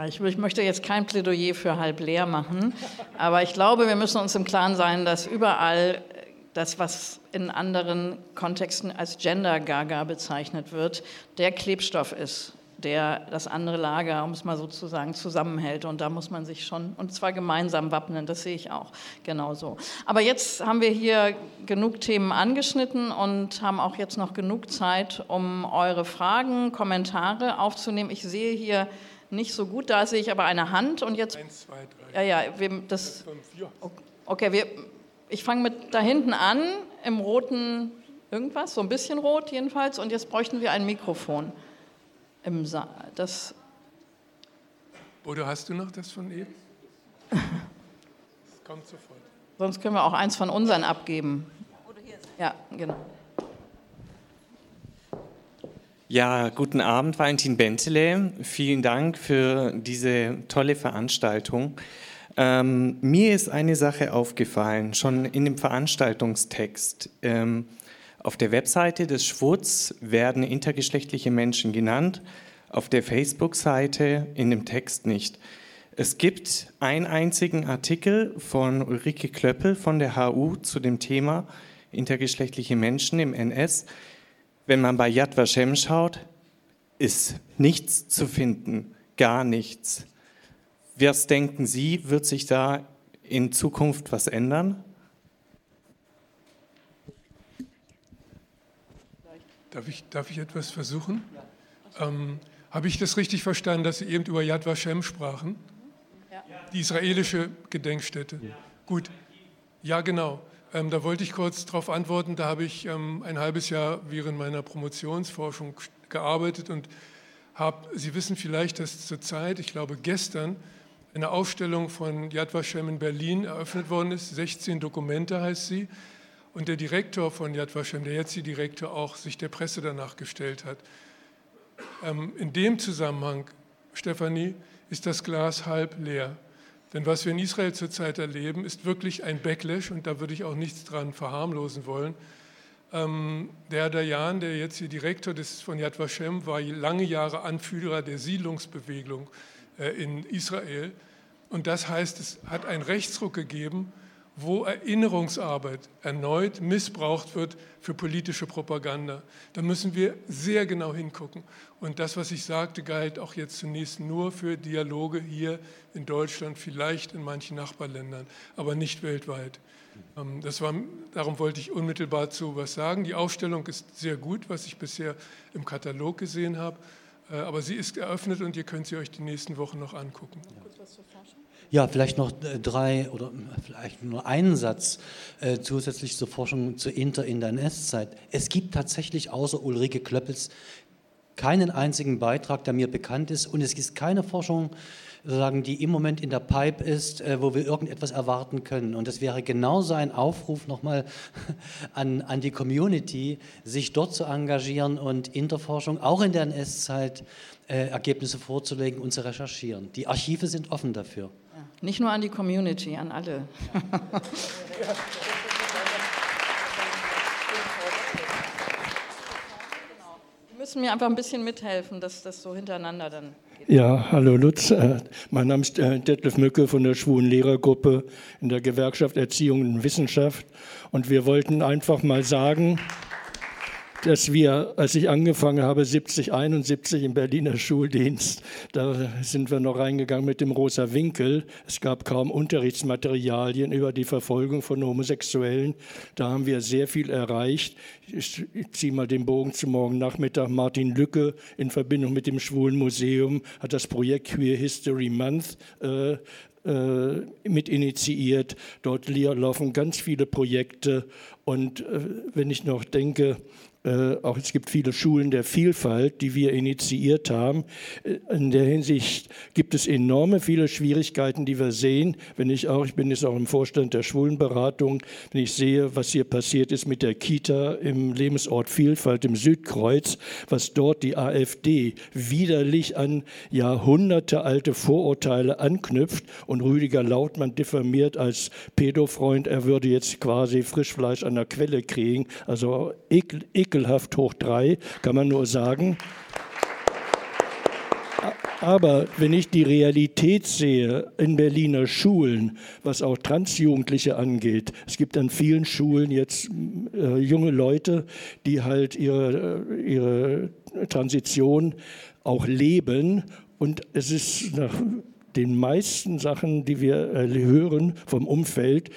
Ja, ich, ich, möchte jetzt kein Plädoyer für halb leer machen, aber ich glaube, wir müssen uns im Klaren sein, dass überall das, was in anderen Kontexten als Gender Gaga bezeichnet wird, der Klebstoff ist, der das andere Lager, um es mal so zu sagen, zusammenhält. Und da muss man sich schon, und zwar gemeinsam wappnen, das sehe ich auch genauso. Aber jetzt haben wir hier genug Themen angeschnitten und haben auch jetzt noch genug Zeit, um eure Fragen, Kommentare aufzunehmen. Ich sehe hier nicht so gut, da sehe ich aber eine Hand und jetzt. Eins, zwei, drei. Ja, ja, wir, das. Okay, wir ich fange mit da hinten an, im roten irgendwas, so ein bisschen rot jedenfalls. Und jetzt bräuchten wir ein Mikrofon im Saal. Das
Oder hast du noch das von eben? das kommt sofort.
Sonst können wir auch eins von unseren abgeben. Ja, genau.
Ja, guten Abend, Valentin Bentele. Vielen Dank für diese tolle Veranstaltung. Ähm, mir ist eine Sache aufgefallen, schon in dem Veranstaltungstext. Ähm, auf der Webseite des Schwutz werden intergeschlechtliche Menschen genannt, auf der Facebook-Seite in dem Text nicht. Es gibt einen einzigen Artikel von Ulrike Klöppel von der HU zu dem Thema intergeschlechtliche Menschen im NS. Wenn man bei Yad Vashem schaut, ist nichts zu finden, gar nichts. Was denken Sie, wird sich da in Zukunft was ändern?
Darf ich, darf ich etwas versuchen? Ähm, Habe ich das richtig verstanden, dass Sie eben über Yad Vashem sprachen? Ja. Die israelische Gedenkstätte. Ja. Gut, ja genau. Ähm, da wollte ich kurz darauf antworten. Da habe ich ähm, ein halbes Jahr während meiner Promotionsforschung gearbeitet und habe, Sie wissen vielleicht, dass zurzeit, ich glaube gestern, eine Ausstellung von Yad Vashem in Berlin eröffnet worden ist. 16 Dokumente heißt sie. Und der Direktor von Yad Vashem, der jetzige Direktor, auch sich der Presse danach gestellt hat. Ähm, in dem Zusammenhang, Stefanie, ist das Glas halb leer. Denn was wir in Israel zurzeit erleben, ist wirklich ein Backlash und da würde ich auch nichts dran verharmlosen wollen. Ähm, der Dayan, der jetzt hier Direktor des, von Yad Vashem war, lange Jahre Anführer der Siedlungsbewegung äh, in Israel. Und das heißt, es hat einen Rechtsruck gegeben, wo Erinnerungsarbeit erneut missbraucht wird für politische Propaganda. Da müssen wir sehr genau hingucken. Und das, was ich sagte, galt auch jetzt zunächst nur für Dialoge hier in Deutschland, vielleicht in manchen Nachbarländern, aber nicht weltweit. Ähm, das war, darum wollte ich unmittelbar zu was sagen. Die Ausstellung ist sehr gut, was ich bisher im Katalog gesehen habe. Äh, aber sie ist eröffnet und ihr könnt sie euch die nächsten Wochen noch angucken.
Ja, vielleicht noch äh, drei oder äh, vielleicht nur einen Satz äh, zusätzlich zur Forschung zur Inter- in der NS-Zeit. Es gibt tatsächlich außer Ulrike Klöppels keinen einzigen Beitrag, der mir bekannt ist und es ist keine Forschung sozusagen, die im Moment in der Pipe ist, äh, wo wir irgendetwas erwarten können. Und das wäre genauso ein Aufruf nochmal an, an die Community, sich dort zu engagieren und in der Forschung, auch in der NS-Zeit, äh, Ergebnisse vorzulegen und zu recherchieren. Die Archive sind offen dafür.
Nicht nur an die Community, an alle. Sie müssen mir einfach ein bisschen mithelfen, dass das so hintereinander dann
ja, hallo Lutz. Äh, mein Name ist äh, Detlef Mücke von der Schwulen Lehrergruppe in der Gewerkschaft Erziehung und Wissenschaft. Und wir wollten einfach mal sagen, dass wir, als ich angefangen habe, 70, 71 im Berliner Schuldienst, da sind wir noch reingegangen mit dem rosa Winkel. Es gab kaum Unterrichtsmaterialien über die Verfolgung von Homosexuellen. Da haben wir sehr viel erreicht. Ich ziehe mal den Bogen zu morgen Nachmittag. Martin Lücke in Verbindung mit dem Schwulen Museum hat das Projekt Queer History Month äh, äh, mit initiiert. Dort laufen ganz viele Projekte. Und äh, wenn ich noch denke, äh, auch es gibt viele Schulen der Vielfalt, die wir initiiert haben. Äh, in der Hinsicht gibt es enorme viele Schwierigkeiten, die wir sehen. Wenn ich auch, ich bin jetzt auch im Vorstand der Schwulenberatung, wenn ich sehe, was hier passiert ist mit der Kita im Lebensort Vielfalt im Südkreuz, was dort die AfD widerlich an Jahrhunderte alte Vorurteile anknüpft und Rüdiger Lautmann diffamiert als Pädofreund, er würde jetzt quasi Frischfleisch an der Quelle kriegen. Also ekel, ekel ekelhaft hoch drei, kann man nur sagen. Aber wenn ich die Realität sehe in Berliner Schulen, was auch Transjugendliche angeht, es gibt an vielen Schulen jetzt äh, junge Leute, die halt ihre, äh, ihre Transition auch leben. Und es ist nach den meisten Sachen, die wir äh, hören vom Umfeld,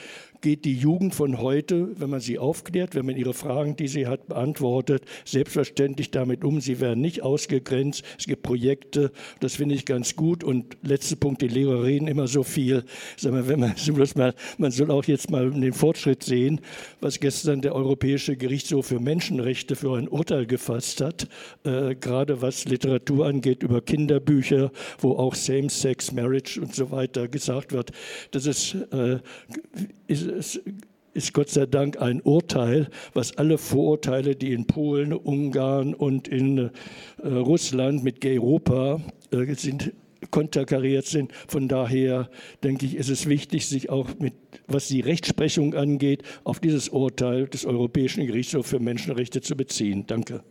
geht die Jugend von heute, wenn man sie aufklärt, wenn man ihre Fragen, die sie hat, beantwortet, selbstverständlich damit um. Sie werden nicht ausgegrenzt. Es gibt Projekte, das finde ich ganz gut. Und letzter Punkt, die Lehrer reden immer so viel. Sag mal, wenn man, mal, man soll auch jetzt mal den Fortschritt sehen, was gestern der Europäische Gerichtshof für Menschenrechte für ein Urteil gefasst hat, äh, gerade was Literatur angeht über Kinderbücher, wo auch Same-Sex-Marriage und so weiter gesagt wird. Das ist, äh, ist es ist Gott sei Dank ein Urteil, was alle Vorurteile, die in Polen, Ungarn und in äh, Russland mit Europa äh, sind, konterkariert sind. Von daher denke ich, ist es wichtig, sich auch mit, was die Rechtsprechung angeht, auf dieses Urteil des Europäischen Gerichtshofs für Menschenrechte zu beziehen. Danke.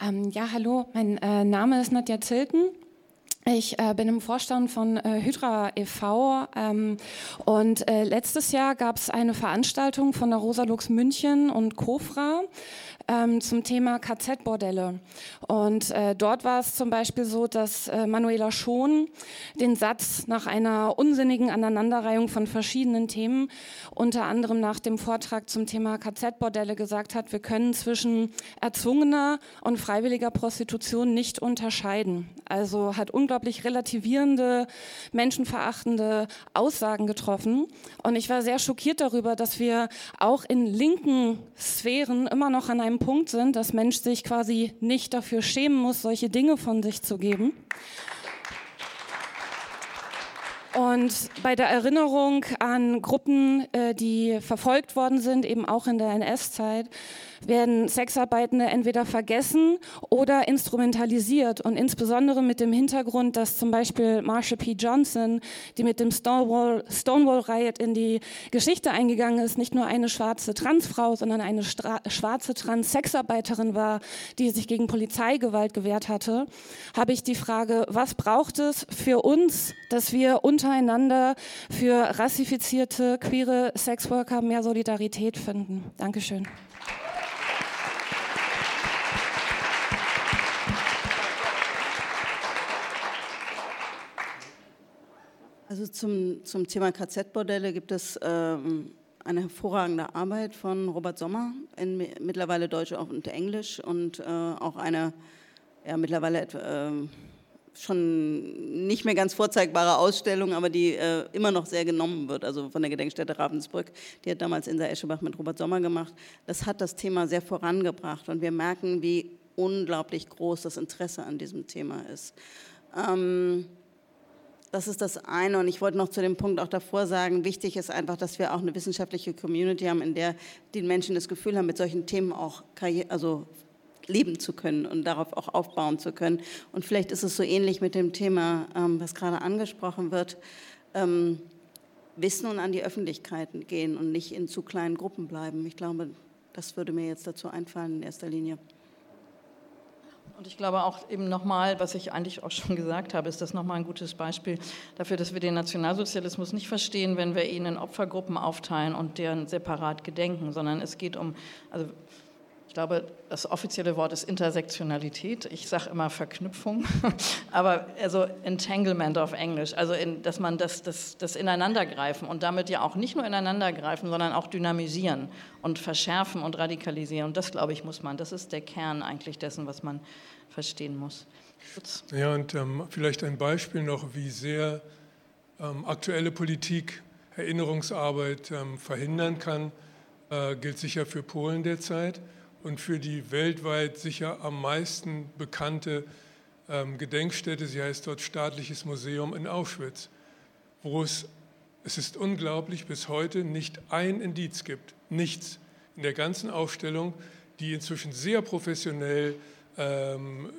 Ähm, ja, hallo, mein äh, Name ist Nadja Zilken. Ich äh, bin im Vorstand von äh, Hydra e.V. Ähm, und äh, letztes Jahr gab es eine Veranstaltung von der Rosa Lux München und Kofra ähm, zum Thema KZ-Bordelle. Und äh, dort war es zum Beispiel so, dass äh, Manuela Schon den Satz nach einer unsinnigen Aneinanderreihung von verschiedenen Themen, unter anderem nach dem Vortrag zum Thema KZ-Bordelle gesagt hat, wir können zwischen erzwungener und freiwilliger Prostitution nicht unterscheiden. Also hat unglaublich relativierende, menschenverachtende Aussagen getroffen. Und ich war sehr schockiert darüber, dass wir auch in linken Sphären immer noch an einem einem Punkt sind, dass Mensch sich quasi nicht dafür schämen muss, solche Dinge von sich zu geben. Und bei der Erinnerung an Gruppen, äh, die verfolgt worden sind, eben auch in der NS-Zeit, werden Sexarbeitende entweder vergessen oder instrumentalisiert und insbesondere mit dem Hintergrund, dass zum Beispiel Marsha P. Johnson, die mit dem Stonewall, Stonewall Riot in die Geschichte eingegangen ist, nicht nur eine schwarze Transfrau, sondern eine schwarze Trans-Sexarbeiterin war, die sich gegen Polizeigewalt gewehrt hatte, habe ich die Frage, was braucht es für uns, dass wir untereinander für rassifizierte, queere Sexworker mehr Solidarität finden? Dankeschön.
Also zum, zum Thema KZ-Bordelle gibt es ähm, eine hervorragende Arbeit von Robert Sommer, in mittlerweile Deutsch und Englisch und äh, auch eine ja, mittlerweile äh, schon nicht mehr ganz vorzeigbare Ausstellung, aber die äh, immer noch sehr genommen wird, also von der Gedenkstätte Ravensbrück, die hat damals Insa Eschebach mit Robert Sommer gemacht. Das hat das Thema sehr vorangebracht und wir merken, wie unglaublich groß das Interesse an diesem Thema ist. Ähm, das ist das eine. Und ich wollte noch zu dem Punkt auch davor sagen, wichtig ist einfach, dass wir auch eine wissenschaftliche Community haben, in der die Menschen das Gefühl haben, mit solchen Themen auch Karriere, also leben zu können und darauf auch aufbauen zu können. Und vielleicht ist es so ähnlich mit dem Thema, ähm, was gerade angesprochen wird. Ähm, Wissen und an die Öffentlichkeit gehen und nicht in zu kleinen Gruppen bleiben. Ich glaube, das würde mir jetzt dazu einfallen in erster Linie.
Und ich glaube auch eben nochmal, was ich eigentlich auch schon gesagt habe, ist das nochmal ein gutes Beispiel dafür, dass wir den Nationalsozialismus nicht verstehen, wenn wir ihn in Opfergruppen aufteilen und deren separat gedenken, sondern es geht um, also glaube, das offizielle Wort ist Intersektionalität. Ich sage immer Verknüpfung, aber also Entanglement auf Englisch, also in, dass man das, das, das Ineinandergreifen und damit ja auch nicht nur ineinandergreifen, sondern auch dynamisieren und verschärfen und radikalisieren. Und das, glaube ich, muss man, das ist der Kern eigentlich dessen, was man verstehen muss.
Ja, und ähm, vielleicht ein Beispiel noch, wie sehr ähm, aktuelle Politik Erinnerungsarbeit ähm, verhindern kann, äh, gilt sicher für Polen derzeit und für die weltweit sicher am meisten bekannte ähm, Gedenkstätte, sie heißt dort Staatliches Museum in Auschwitz, wo es, es ist unglaublich, bis heute nicht ein Indiz gibt, nichts in der ganzen Ausstellung, die inzwischen sehr professionell ähm,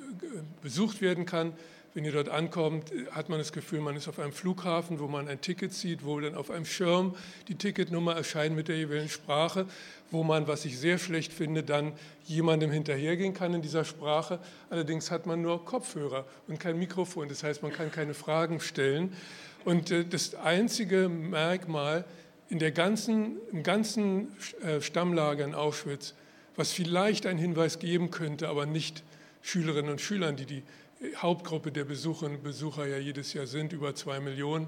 besucht werden kann, wenn ihr dort ankommt, hat man das Gefühl, man ist auf einem Flughafen, wo man ein Ticket sieht, wo dann auf einem Schirm die Ticketnummer erscheint mit der jeweiligen Sprache, wo man, was ich sehr schlecht finde, dann jemandem hinterhergehen kann in dieser Sprache. Allerdings hat man nur Kopfhörer und kein Mikrofon, das heißt, man kann keine Fragen stellen. Und äh, das einzige Merkmal in der ganzen, im ganzen äh, Stammlager in Auschwitz, was vielleicht einen Hinweis geben könnte, aber nicht Schülerinnen und Schülern, die die Hauptgruppe der Besucherinnen und Besucher ja jedes Jahr sind, über zwei Millionen.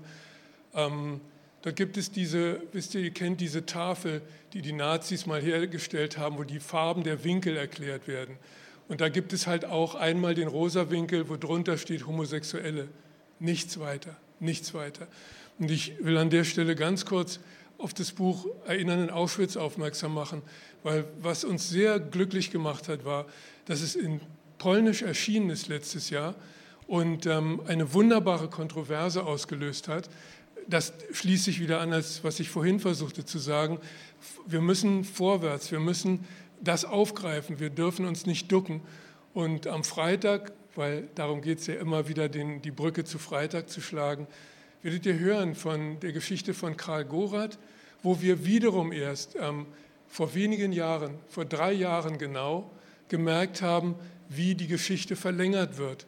Ähm, da gibt es diese, wisst ihr, ihr kennt diese Tafel, die die Nazis mal hergestellt haben, wo die Farben der Winkel erklärt werden. Und da gibt es halt auch einmal den rosa Winkel, wo drunter steht Homosexuelle. Nichts weiter, nichts weiter. Und ich will an der Stelle ganz kurz auf das Buch Erinnern in Auschwitz aufmerksam machen, weil was uns sehr glücklich gemacht hat, war, dass es in polnisch erschienen ist letztes Jahr und ähm, eine wunderbare Kontroverse ausgelöst hat. Das schließt sich wieder an, als was ich vorhin versuchte zu sagen. Wir müssen vorwärts, wir müssen das aufgreifen, wir dürfen uns nicht ducken. Und am Freitag, weil darum geht es ja immer wieder, den, die Brücke zu Freitag zu schlagen, werdet ihr hören von der Geschichte von Karl Gorath, wo wir wiederum erst ähm, vor wenigen Jahren, vor drei Jahren genau, gemerkt haben, wie die Geschichte verlängert wird.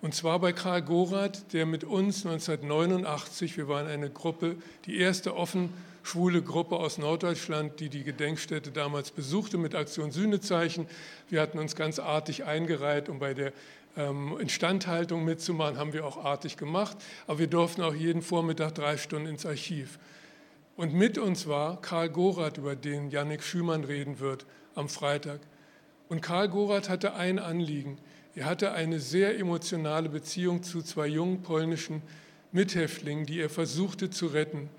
Und zwar bei Karl Gorath, der mit uns 1989, wir waren eine Gruppe, die erste offen schwule Gruppe aus Norddeutschland, die die Gedenkstätte damals besuchte mit Aktion Sühnezeichen. Wir hatten uns ganz artig eingereiht, um bei der ähm, Instandhaltung mitzumachen, haben wir auch artig gemacht. Aber wir durften auch jeden Vormittag drei Stunden ins Archiv. Und mit uns war Karl Gorath, über den Yannick Schümann reden wird am Freitag. Und Karl Gorath hatte ein Anliegen. Er hatte eine sehr emotionale Beziehung zu zwei jungen polnischen Mithäftlingen, die er versuchte zu retten.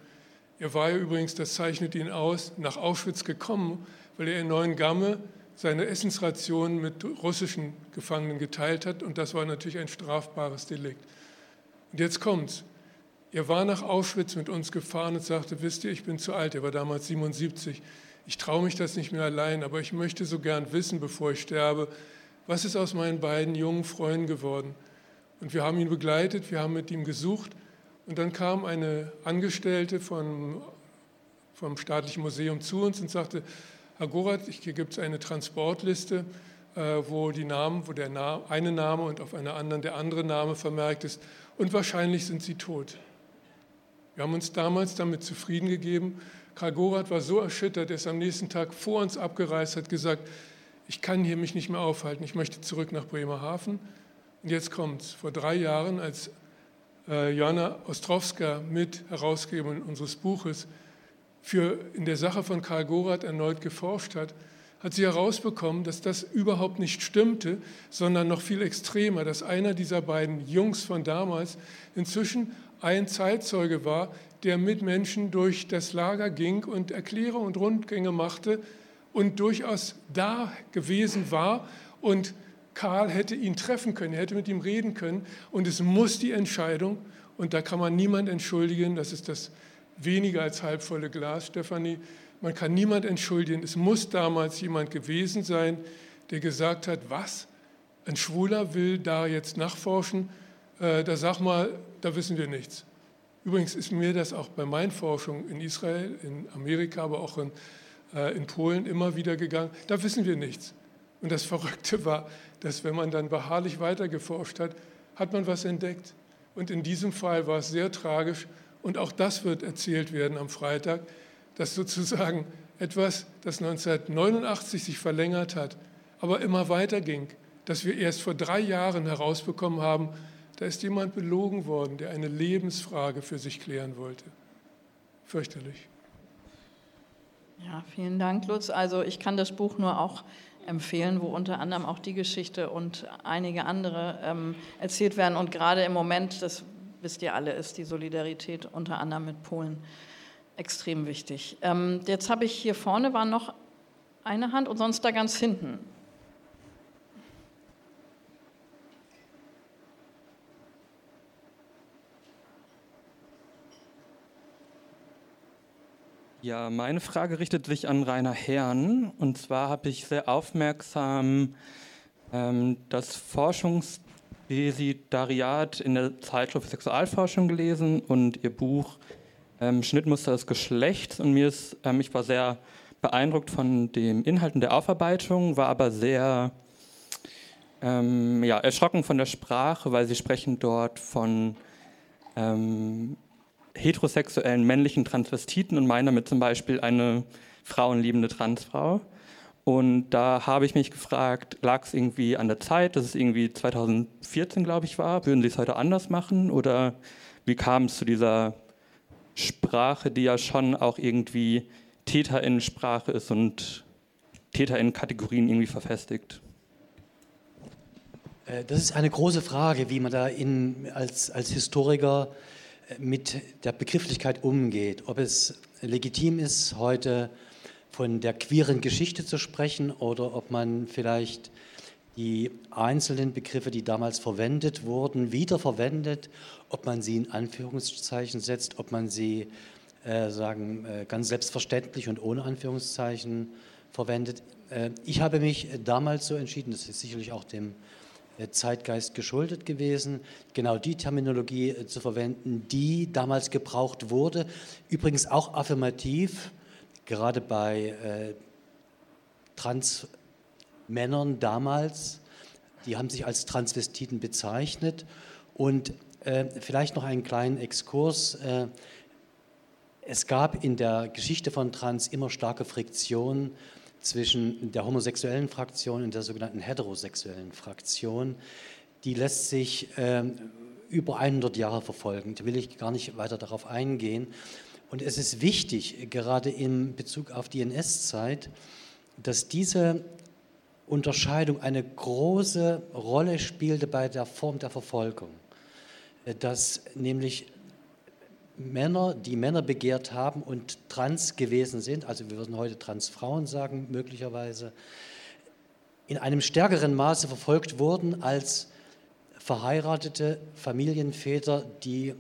Er war ja übrigens, das zeichnet ihn aus, nach Auschwitz gekommen, weil er in Neuengamme seine Essensration mit russischen Gefangenen geteilt hat und das war natürlich ein strafbares Delikt. Und jetzt kommt's. Er war nach Auschwitz mit uns gefahren und sagte, wisst ihr, ich bin zu alt, er war damals 77, ich traue mich das nicht mehr allein, aber ich möchte so gern wissen, bevor ich sterbe, was ist aus meinen beiden jungen Freunden geworden. Und wir haben ihn begleitet, wir haben mit ihm gesucht und dann kam eine Angestellte von, vom Staatlichen Museum zu uns und sagte, Herr Gorath, hier gibt es eine Transportliste, äh, wo, die Namen, wo der Name, eine Name und auf einer anderen der andere Name vermerkt ist und wahrscheinlich sind sie tot. Wir haben uns damals damit zufrieden gegeben Karl Gorath war so erschüttert, er ist am nächsten Tag vor uns abgereist, hat gesagt, ich kann hier mich nicht mehr aufhalten, ich möchte zurück nach Bremerhaven. Und jetzt kommt es. Vor drei Jahren, als äh, Joanna Ostrowska mit Herausgeberin unseres Buches für in der Sache von Karl Gorath erneut geforscht hat, hat sie herausbekommen, dass das überhaupt nicht stimmte, sondern noch viel extremer, dass einer dieser beiden Jungs von damals inzwischen ein Zeitzeuge war, der mit Menschen durch das Lager ging und Erklärungen und Rundgänge machte und durchaus da gewesen war. Und Karl hätte ihn treffen können, er hätte mit ihm reden können. Und es muss die Entscheidung, und da kann man niemand entschuldigen, das ist das weniger als halbvolle Glas, Stefanie, man kann niemand entschuldigen, es muss damals jemand gewesen sein, der gesagt hat, was, ein Schwuler will da jetzt nachforschen, äh, da sag mal, da wissen wir nichts. Übrigens ist mir das auch bei meinen Forschungen in Israel, in Amerika, aber auch in, in Polen immer wieder gegangen. Da wissen wir nichts. Und das Verrückte war, dass wenn man dann beharrlich weitergeforscht hat, hat man was entdeckt. Und in diesem Fall war es sehr tragisch. Und auch das wird erzählt werden am Freitag, dass sozusagen etwas, das 1989 sich verlängert hat, aber immer weiter ging, dass wir erst vor drei Jahren herausbekommen haben, da ist jemand belogen worden, der eine Lebensfrage für sich klären wollte. Fürchterlich.
Ja, vielen Dank, Lutz. Also ich kann das Buch nur auch empfehlen, wo unter anderem auch die Geschichte und einige andere ähm, erzählt werden. Und gerade im Moment, das wisst ihr alle, ist die Solidarität unter anderem mit Polen extrem wichtig. Ähm, jetzt habe ich hier vorne war noch eine Hand und sonst da ganz hinten.
Ja, meine Frage richtet sich an Rainer Herrn. Und zwar habe ich sehr aufmerksam ähm, das Forschungsdesidariat in der Zeitschrift Sexualforschung gelesen und ihr Buch ähm, Schnittmuster des Geschlechts. Und mir ist, ähm, ich war sehr beeindruckt von den Inhalten der Aufarbeitung, war aber sehr ähm, ja, erschrocken von der Sprache, weil sie sprechen dort von ähm, heterosexuellen männlichen Transvestiten und meine damit zum Beispiel eine frauenliebende Transfrau. Und da habe ich mich gefragt, lag es irgendwie an der Zeit, dass es irgendwie 2014, glaube ich, war? Würden Sie es heute anders machen? Oder wie kam es zu dieser Sprache, die ja schon auch irgendwie TäterInnen-Sprache ist und TäterInnen-Kategorien irgendwie verfestigt?
Äh, das ist eine große Frage, wie man da in, als, als Historiker mit der Begrifflichkeit umgeht, ob es legitim ist, heute von der queeren Geschichte zu sprechen oder ob man vielleicht die einzelnen Begriffe, die damals verwendet wurden, wiederverwendet, ob man sie in Anführungszeichen setzt, ob man sie äh, sagen äh, ganz selbstverständlich und ohne Anführungszeichen verwendet. Äh, ich habe mich damals so entschieden, das ist sicherlich auch dem Zeitgeist geschuldet gewesen, genau die Terminologie äh, zu verwenden, die damals gebraucht wurde. Übrigens auch affirmativ, gerade bei äh, Transmännern damals, die haben sich als Transvestiten bezeichnet. Und äh, vielleicht noch einen kleinen Exkurs. Äh, es gab in der Geschichte von Trans immer starke Friktion zwischen der homosexuellen Fraktion und der sogenannten heterosexuellen Fraktion. Die lässt sich äh, über 100 Jahre verfolgen. Da will ich gar nicht weiter darauf eingehen. Und es ist wichtig, gerade in Bezug auf die NS-Zeit, dass diese Unterscheidung eine große Rolle spielte bei der Form der Verfolgung. Dass nämlich Männer, die Männer begehrt haben und trans gewesen sind, also wir würden heute Transfrauen sagen möglicherweise, in einem stärkeren Maße verfolgt wurden als verheiratete Familienväter, die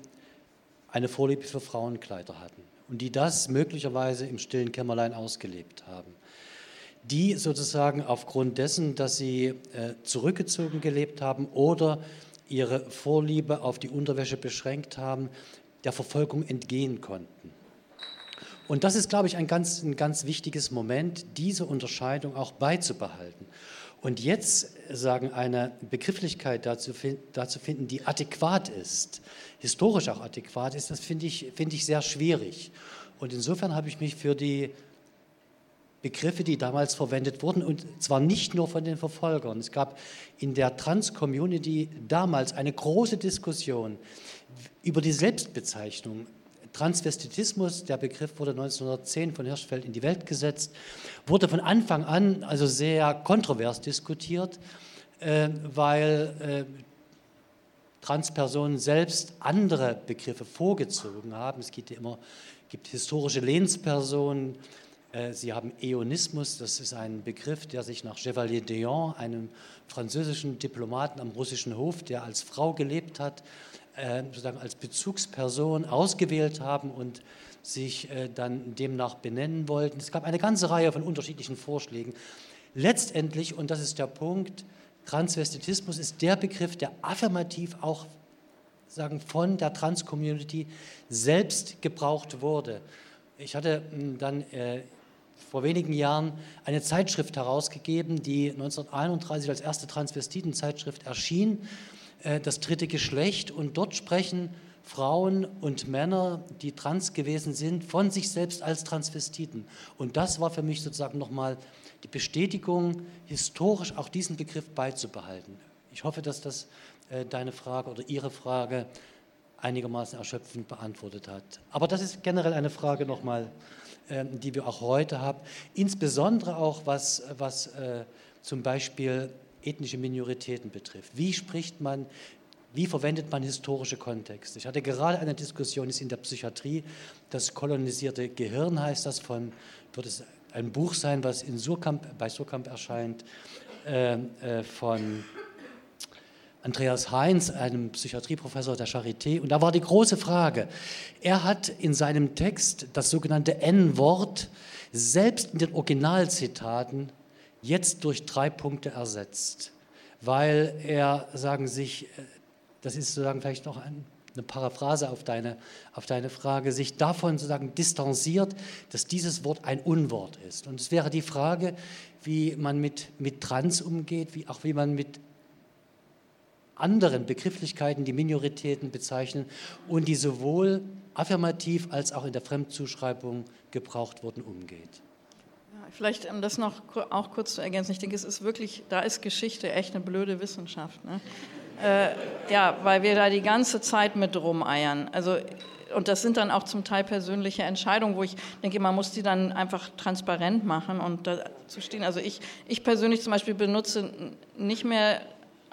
eine Vorliebe für Frauenkleider hatten und die das möglicherweise im stillen Kämmerlein ausgelebt haben. Die sozusagen aufgrund dessen, dass sie äh, zurückgezogen gelebt haben oder ihre Vorliebe auf die Unterwäsche beschränkt haben, der Verfolgung entgehen konnten. Und das ist, glaube ich, ein ganz, ein ganz wichtiges Moment, diese Unterscheidung auch beizubehalten. Und jetzt sagen, eine Begrifflichkeit dazu, dazu finden, die adäquat ist, historisch auch adäquat ist, das finde ich, finde ich sehr schwierig. Und insofern habe ich mich für die Begriffe, die damals verwendet wurden, und zwar nicht nur von den Verfolgern. Es gab in der Trans-Community damals eine große Diskussion, über die Selbstbezeichnung. Transvestitismus, der Begriff wurde 1910 von Hirschfeld in die Welt gesetzt, wurde von Anfang an also sehr kontrovers diskutiert, äh, weil äh, Transpersonen selbst andere Begriffe vorgezogen haben. Es gibt, immer, gibt historische Lehnspersonen, äh, Sie haben Eonismus, das ist ein Begriff, der sich nach Chevalier d'Eon, einem französischen Diplomaten am russischen Hof, der als Frau gelebt hat, sozusagen als Bezugsperson ausgewählt haben und sich äh, dann demnach benennen wollten. Es gab eine ganze Reihe von unterschiedlichen Vorschlägen. Letztendlich, und das ist der Punkt, Transvestitismus ist der Begriff, der affirmativ auch sagen, von der Trans-Community selbst gebraucht wurde. Ich hatte hm, dann äh, vor wenigen Jahren eine Zeitschrift herausgegeben, die 1931 als erste Transvestiten-Zeitschrift erschien äh, das dritte Geschlecht und dort sprechen Frauen und Männer, die trans gewesen sind, von sich selbst als Transvestiten. Und das war für mich sozusagen nochmal die Bestätigung, historisch auch diesen Begriff beizubehalten. Ich hoffe, dass das äh, deine Frage oder Ihre Frage einigermaßen erschöpfend beantwortet hat. Aber das ist generell eine Frage nochmal, äh, die wir auch heute haben, insbesondere auch was, was äh, zum Beispiel ethnische Minoritäten betrifft. Wie spricht man, wie verwendet man historische Kontexte? Ich hatte gerade eine Diskussion, ist in der Psychiatrie, das kolonisierte Gehirn heißt das von, wird es ein Buch sein, was in Surkamp, bei Surkamp erscheint, äh, äh, von Andreas Heinz, einem Psychiatrieprofessor der Charité. Und da war die große Frage, er hat in seinem Text das sogenannte N-Wort selbst in den Originalzitaten jetzt durch drei Punkte ersetzt, weil er, sagen sich, äh, das ist sozusagen vielleicht noch ein, eine Paraphrase auf deine, auf deine Frage, sich davon sozusagen distanziert, dass dieses Wort ein Unwort ist. Und es wäre die Frage, wie man mit, mit Trans umgeht, wie, auch wie man mit anderen Begrifflichkeiten, die Minoritäten bezeichnen und die sowohl affirmativ als auch in der Fremdzuschreibung gebraucht wurden, umgeht.
Vielleicht um das noch auch kurz zu ergänzen. Ich denke, es ist wirklich, da ist Geschichte echt eine blöde Wissenschaft. Ne? Äh, ja, weil wir da die ganze Zeit mit rumeiern. Also und das sind dann auch zum Teil persönliche Entscheidungen, wo ich denke, man muss die dann einfach transparent machen und dazu stehen. Also ich, ich persönlich zum Beispiel benutze nicht mehr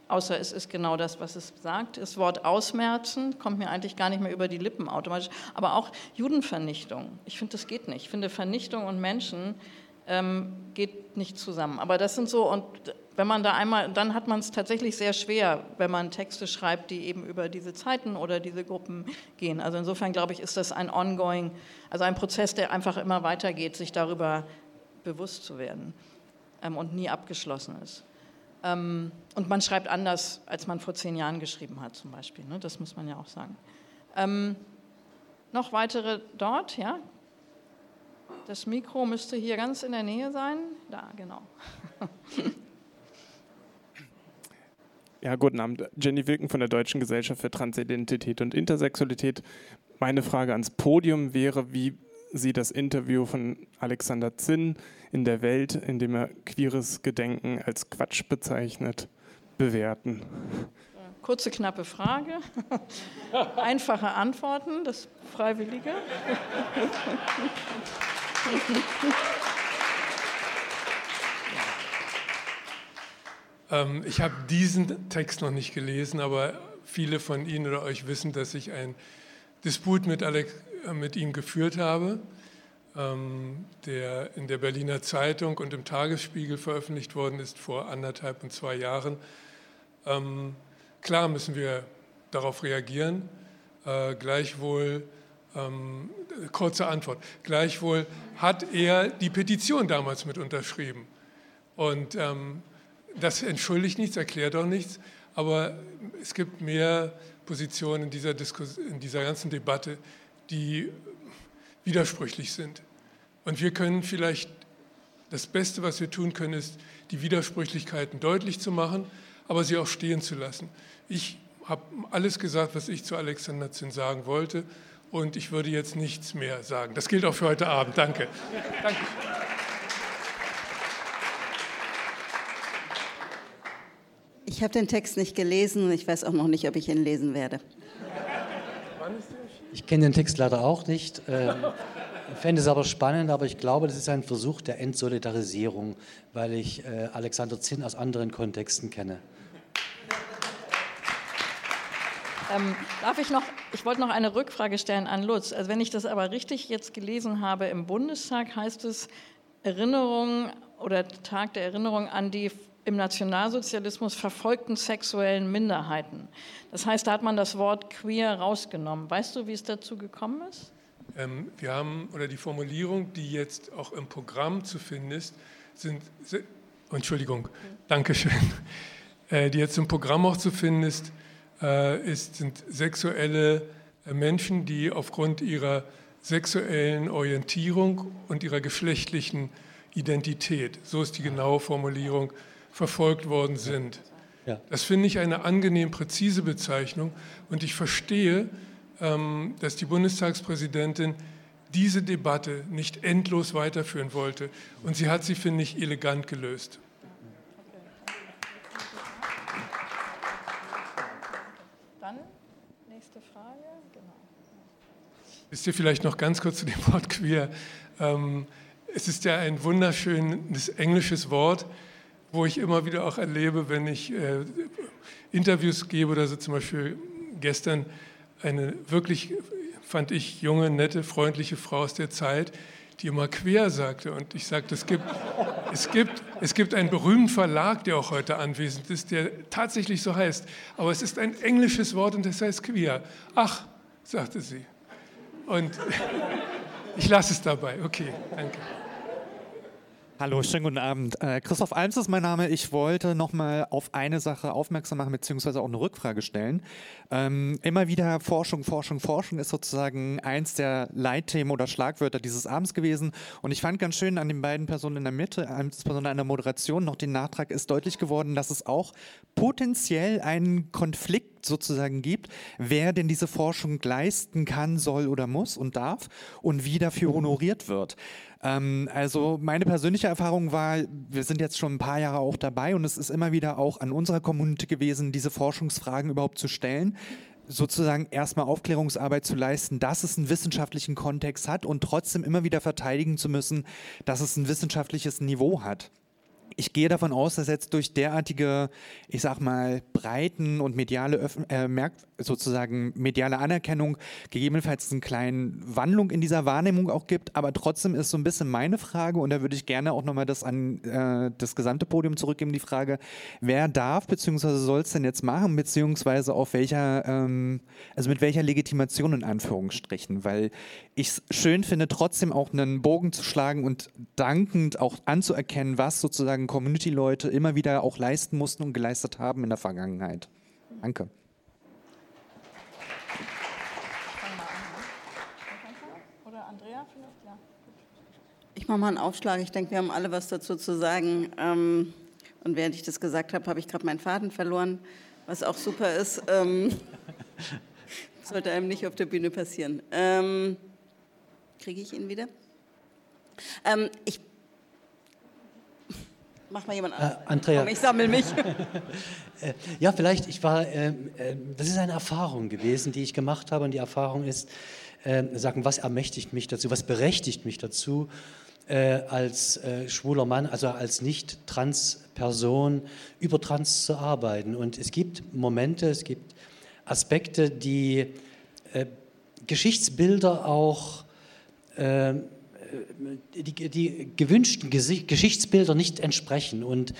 außer es ist genau das, was es sagt. Das Wort Ausmerzen kommt mir eigentlich gar nicht mehr über die Lippen automatisch. Aber auch Judenvernichtung. Ich finde, das geht nicht. Ich finde, Vernichtung und Menschen ähm, geht nicht zusammen. Aber das sind so, und wenn man da einmal, dann hat man es tatsächlich sehr schwer, wenn man Texte schreibt, die eben über diese Zeiten oder diese Gruppen gehen. Also insofern glaube ich, ist das ein ongoing, also ein Prozess, der einfach immer weitergeht, sich darüber bewusst zu werden ähm, und nie abgeschlossen ist. Ähm, und man schreibt anders, als man vor zehn Jahren geschrieben hat, zum Beispiel. Ne? Das muss man ja auch sagen. Ähm, noch weitere dort, ja? Das Mikro müsste hier ganz in der Nähe sein. Da, genau.
Ja, guten Abend. Jenny Wilken von der Deutschen Gesellschaft für Transidentität und Intersexualität. Meine Frage ans Podium wäre, wie Sie das Interview von Alexander Zinn in der Welt, in dem er queeres Gedenken als Quatsch bezeichnet, bewerten?
Kurze, knappe Frage. Einfache Antworten, das Freiwillige.
ähm, ich habe diesen Text noch nicht gelesen, aber viele von Ihnen oder euch wissen, dass ich einen Disput mit, Alex, äh, mit ihm geführt habe ähm, der in der Berliner Zeitung und im Tagesspiegel veröffentlicht worden ist vor anderthalb und zwei Jahren. Ähm, klar müssen wir darauf reagieren. Äh, gleichwohl, ähm, kurze Antwort, gleichwohl hat er die Petition damals mit unterschrieben. Und ähm, das entschuldigt nichts, erklärt auch nichts, aber es gibt mehr Positionen in dieser, Diskus in dieser ganzen Debatte, die widersprüchlich sind. Und wir können vielleicht, das Beste, was wir tun können, ist, die Widersprüchlichkeiten deutlich zu machen, aber sie auch stehen zu lassen. Ich habe alles gesagt, was ich zu Alexander Zinn sagen wollte und ich würde jetzt nichts mehr sagen. Das gilt auch für heute Abend. Danke. Danke.
Ich habe den Text nicht gelesen und ich weiß auch noch nicht, ob ich ihn lesen werde.
Ich kenne den Text leider auch nicht. Ähm, fände es aber spannend, aber ich glaube, das ist ein Versuch der Entsolidarisierung, weil ich äh, Alexander Zinn aus anderen Kontexten kenne.
Ähm, darf ich noch, ich wollte noch eine Rückfrage stellen an Lutz. Also wenn ich das aber richtig jetzt gelesen habe, im Bundestag heißt es Erinnerung oder Tag der Erinnerung an die im Nationalsozialismus verfolgten sexuellen Minderheiten. Das heißt, da hat man das Wort queer rausgenommen. Weißt du, wie es dazu gekommen ist?
Ähm, wir haben, oder die Formulierung, die jetzt auch im Programm zu finden ist, sind, oh, Entschuldigung, danke schön, äh, die jetzt im Programm auch zu finden ist, ist sind sexuelle äh, Menschen, die aufgrund ihrer sexuellen Orientierung und ihrer geschlechtlichen Identität, so ist die genaue Formulierung, verfolgt worden sind. Ja. Das finde ich eine angenehm präzise Bezeichnung und ich verstehe, ähm, dass die Bundestagspräsidentin diese Debatte nicht endlos weiterführen wollte. Und sie hat sie, finde ich, elegant gelöst.
Dann nächste Frage. Genau.
Wisst ihr vielleicht noch ganz kurz zu dem Wort queer? Ähm, es ist ja ein wunderschönes englisches Wort, wo ich immer wieder auch erlebe, wenn ich äh, Interviews gebe oder so zum Beispiel gestern eine wirklich, fand ich, junge, nette, freundliche Frau aus der Zeit, die immer quer sagte. Und ich sagte, es gibt, es, gibt, es gibt einen berühmten Verlag, der auch heute anwesend ist, der tatsächlich so heißt. Aber es ist ein englisches Wort und das heißt queer. Ach, sagte sie. Und ich lasse es dabei. Okay, danke.
Hallo, schönen guten Abend. Äh, Christoph Alms ist mein Name. Ich wollte nochmal auf eine Sache aufmerksam machen, beziehungsweise auch eine Rückfrage stellen. Ähm, immer wieder Forschung, Forschung, Forschung ist sozusagen eins der Leitthemen oder Schlagwörter dieses Abends gewesen. Und ich fand ganz schön an den beiden Personen in der Mitte, insbesondere an der Moderation, noch den Nachtrag ist deutlich geworden, dass es auch potenziell einen Konflikt sozusagen gibt, wer denn diese Forschung leisten kann, soll oder muss und darf und wie dafür honoriert wird. Ähm, also meine persönliche Erfahrung war, wir sind jetzt schon ein paar Jahre auch dabei und es ist immer wieder auch an unserer Community gewesen, diese Forschungsfragen überhaupt zu stellen sozusagen erstmal Aufklärungsarbeit zu leisten, dass es einen wissenschaftlichen Kontext hat und trotzdem immer wieder verteidigen zu müssen, dass es ein wissenschaftliches Niveau hat ich gehe davon aus, dass jetzt durch derartige, ich sag mal, breiten und mediale Öf äh, sozusagen mediale Anerkennung gegebenenfalls eine kleine Wandlung in dieser Wahrnehmung auch gibt. Aber trotzdem ist so ein bisschen meine Frage, und da würde ich gerne auch nochmal das an äh, das gesamte Podium zurückgeben, die Frage, wer darf bzw. soll es denn jetzt machen, beziehungsweise auf welcher, ähm, also mit welcher Legitimation in Anführungsstrichen, weil ich es schön finde, trotzdem auch einen Bogen zu schlagen und dankend auch anzuerkennen, was sozusagen Community-Leute immer wieder auch leisten mussten und geleistet haben in der Vergangenheit. Danke.
Ich mache mal einen Aufschlag. Ich denke, wir haben alle was dazu zu sagen. Ähm, und während ich das gesagt habe, habe ich gerade meinen Faden verloren, was auch super ist. Ähm, sollte einem nicht auf der Bühne passieren. Ähm, Kriege ich ihn wieder? Ich Mach mal jemand
an. Äh, Andrea.
Komm, ich sammle mich.
Äh, ja, vielleicht, ich war, äh, äh, das ist eine Erfahrung gewesen, die ich gemacht habe. Und die Erfahrung ist, äh, sagen, was ermächtigt mich dazu, was berechtigt mich dazu, äh, als schwuler Mann, also als nicht-Trans-Person über Trans zu arbeiten. Und es gibt Momente, es gibt Aspekte, die Geschichtsbilder auch die, die, gewünschten Geschichtsbilder nicht entsprechen. Und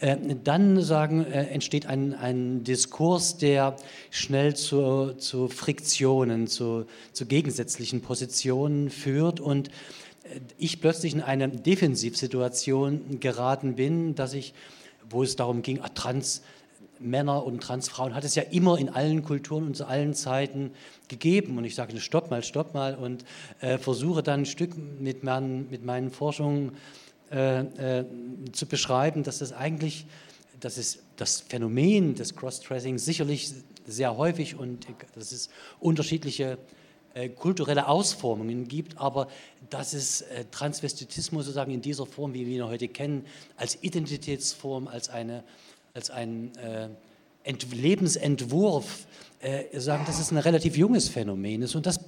äh, dann sagen, äh, entsteht ein, ein Diskurs, der schnell zu, zu Friktionen, zu, zu gegensätzlichen Positionen führt und äh, ich plötzlich in eine Defensivsituation geraten bin, dass ich, wo es darum ging, ah, Trans, Männer und Transfrauen hat es ja immer in allen Kulturen und zu allen Zeiten gegeben. Und ich sage, stopp mal, stopp mal und äh, versuche dann ein Stück mit, mein, mit meinen Forschungen äh, äh, zu beschreiben, dass das eigentlich, dass es das Phänomen des Cross-Dressing sicherlich sehr häufig und dass es unterschiedliche äh, kulturelle Ausformungen gibt, aber dass es äh, Transvestitismus sozusagen in dieser Form, wie wir ihn heute kennen, als Identitätsform, als eine als ein äh, Lebensentwurf äh, sagen, dass es ein relativ junges Phänomen ist und das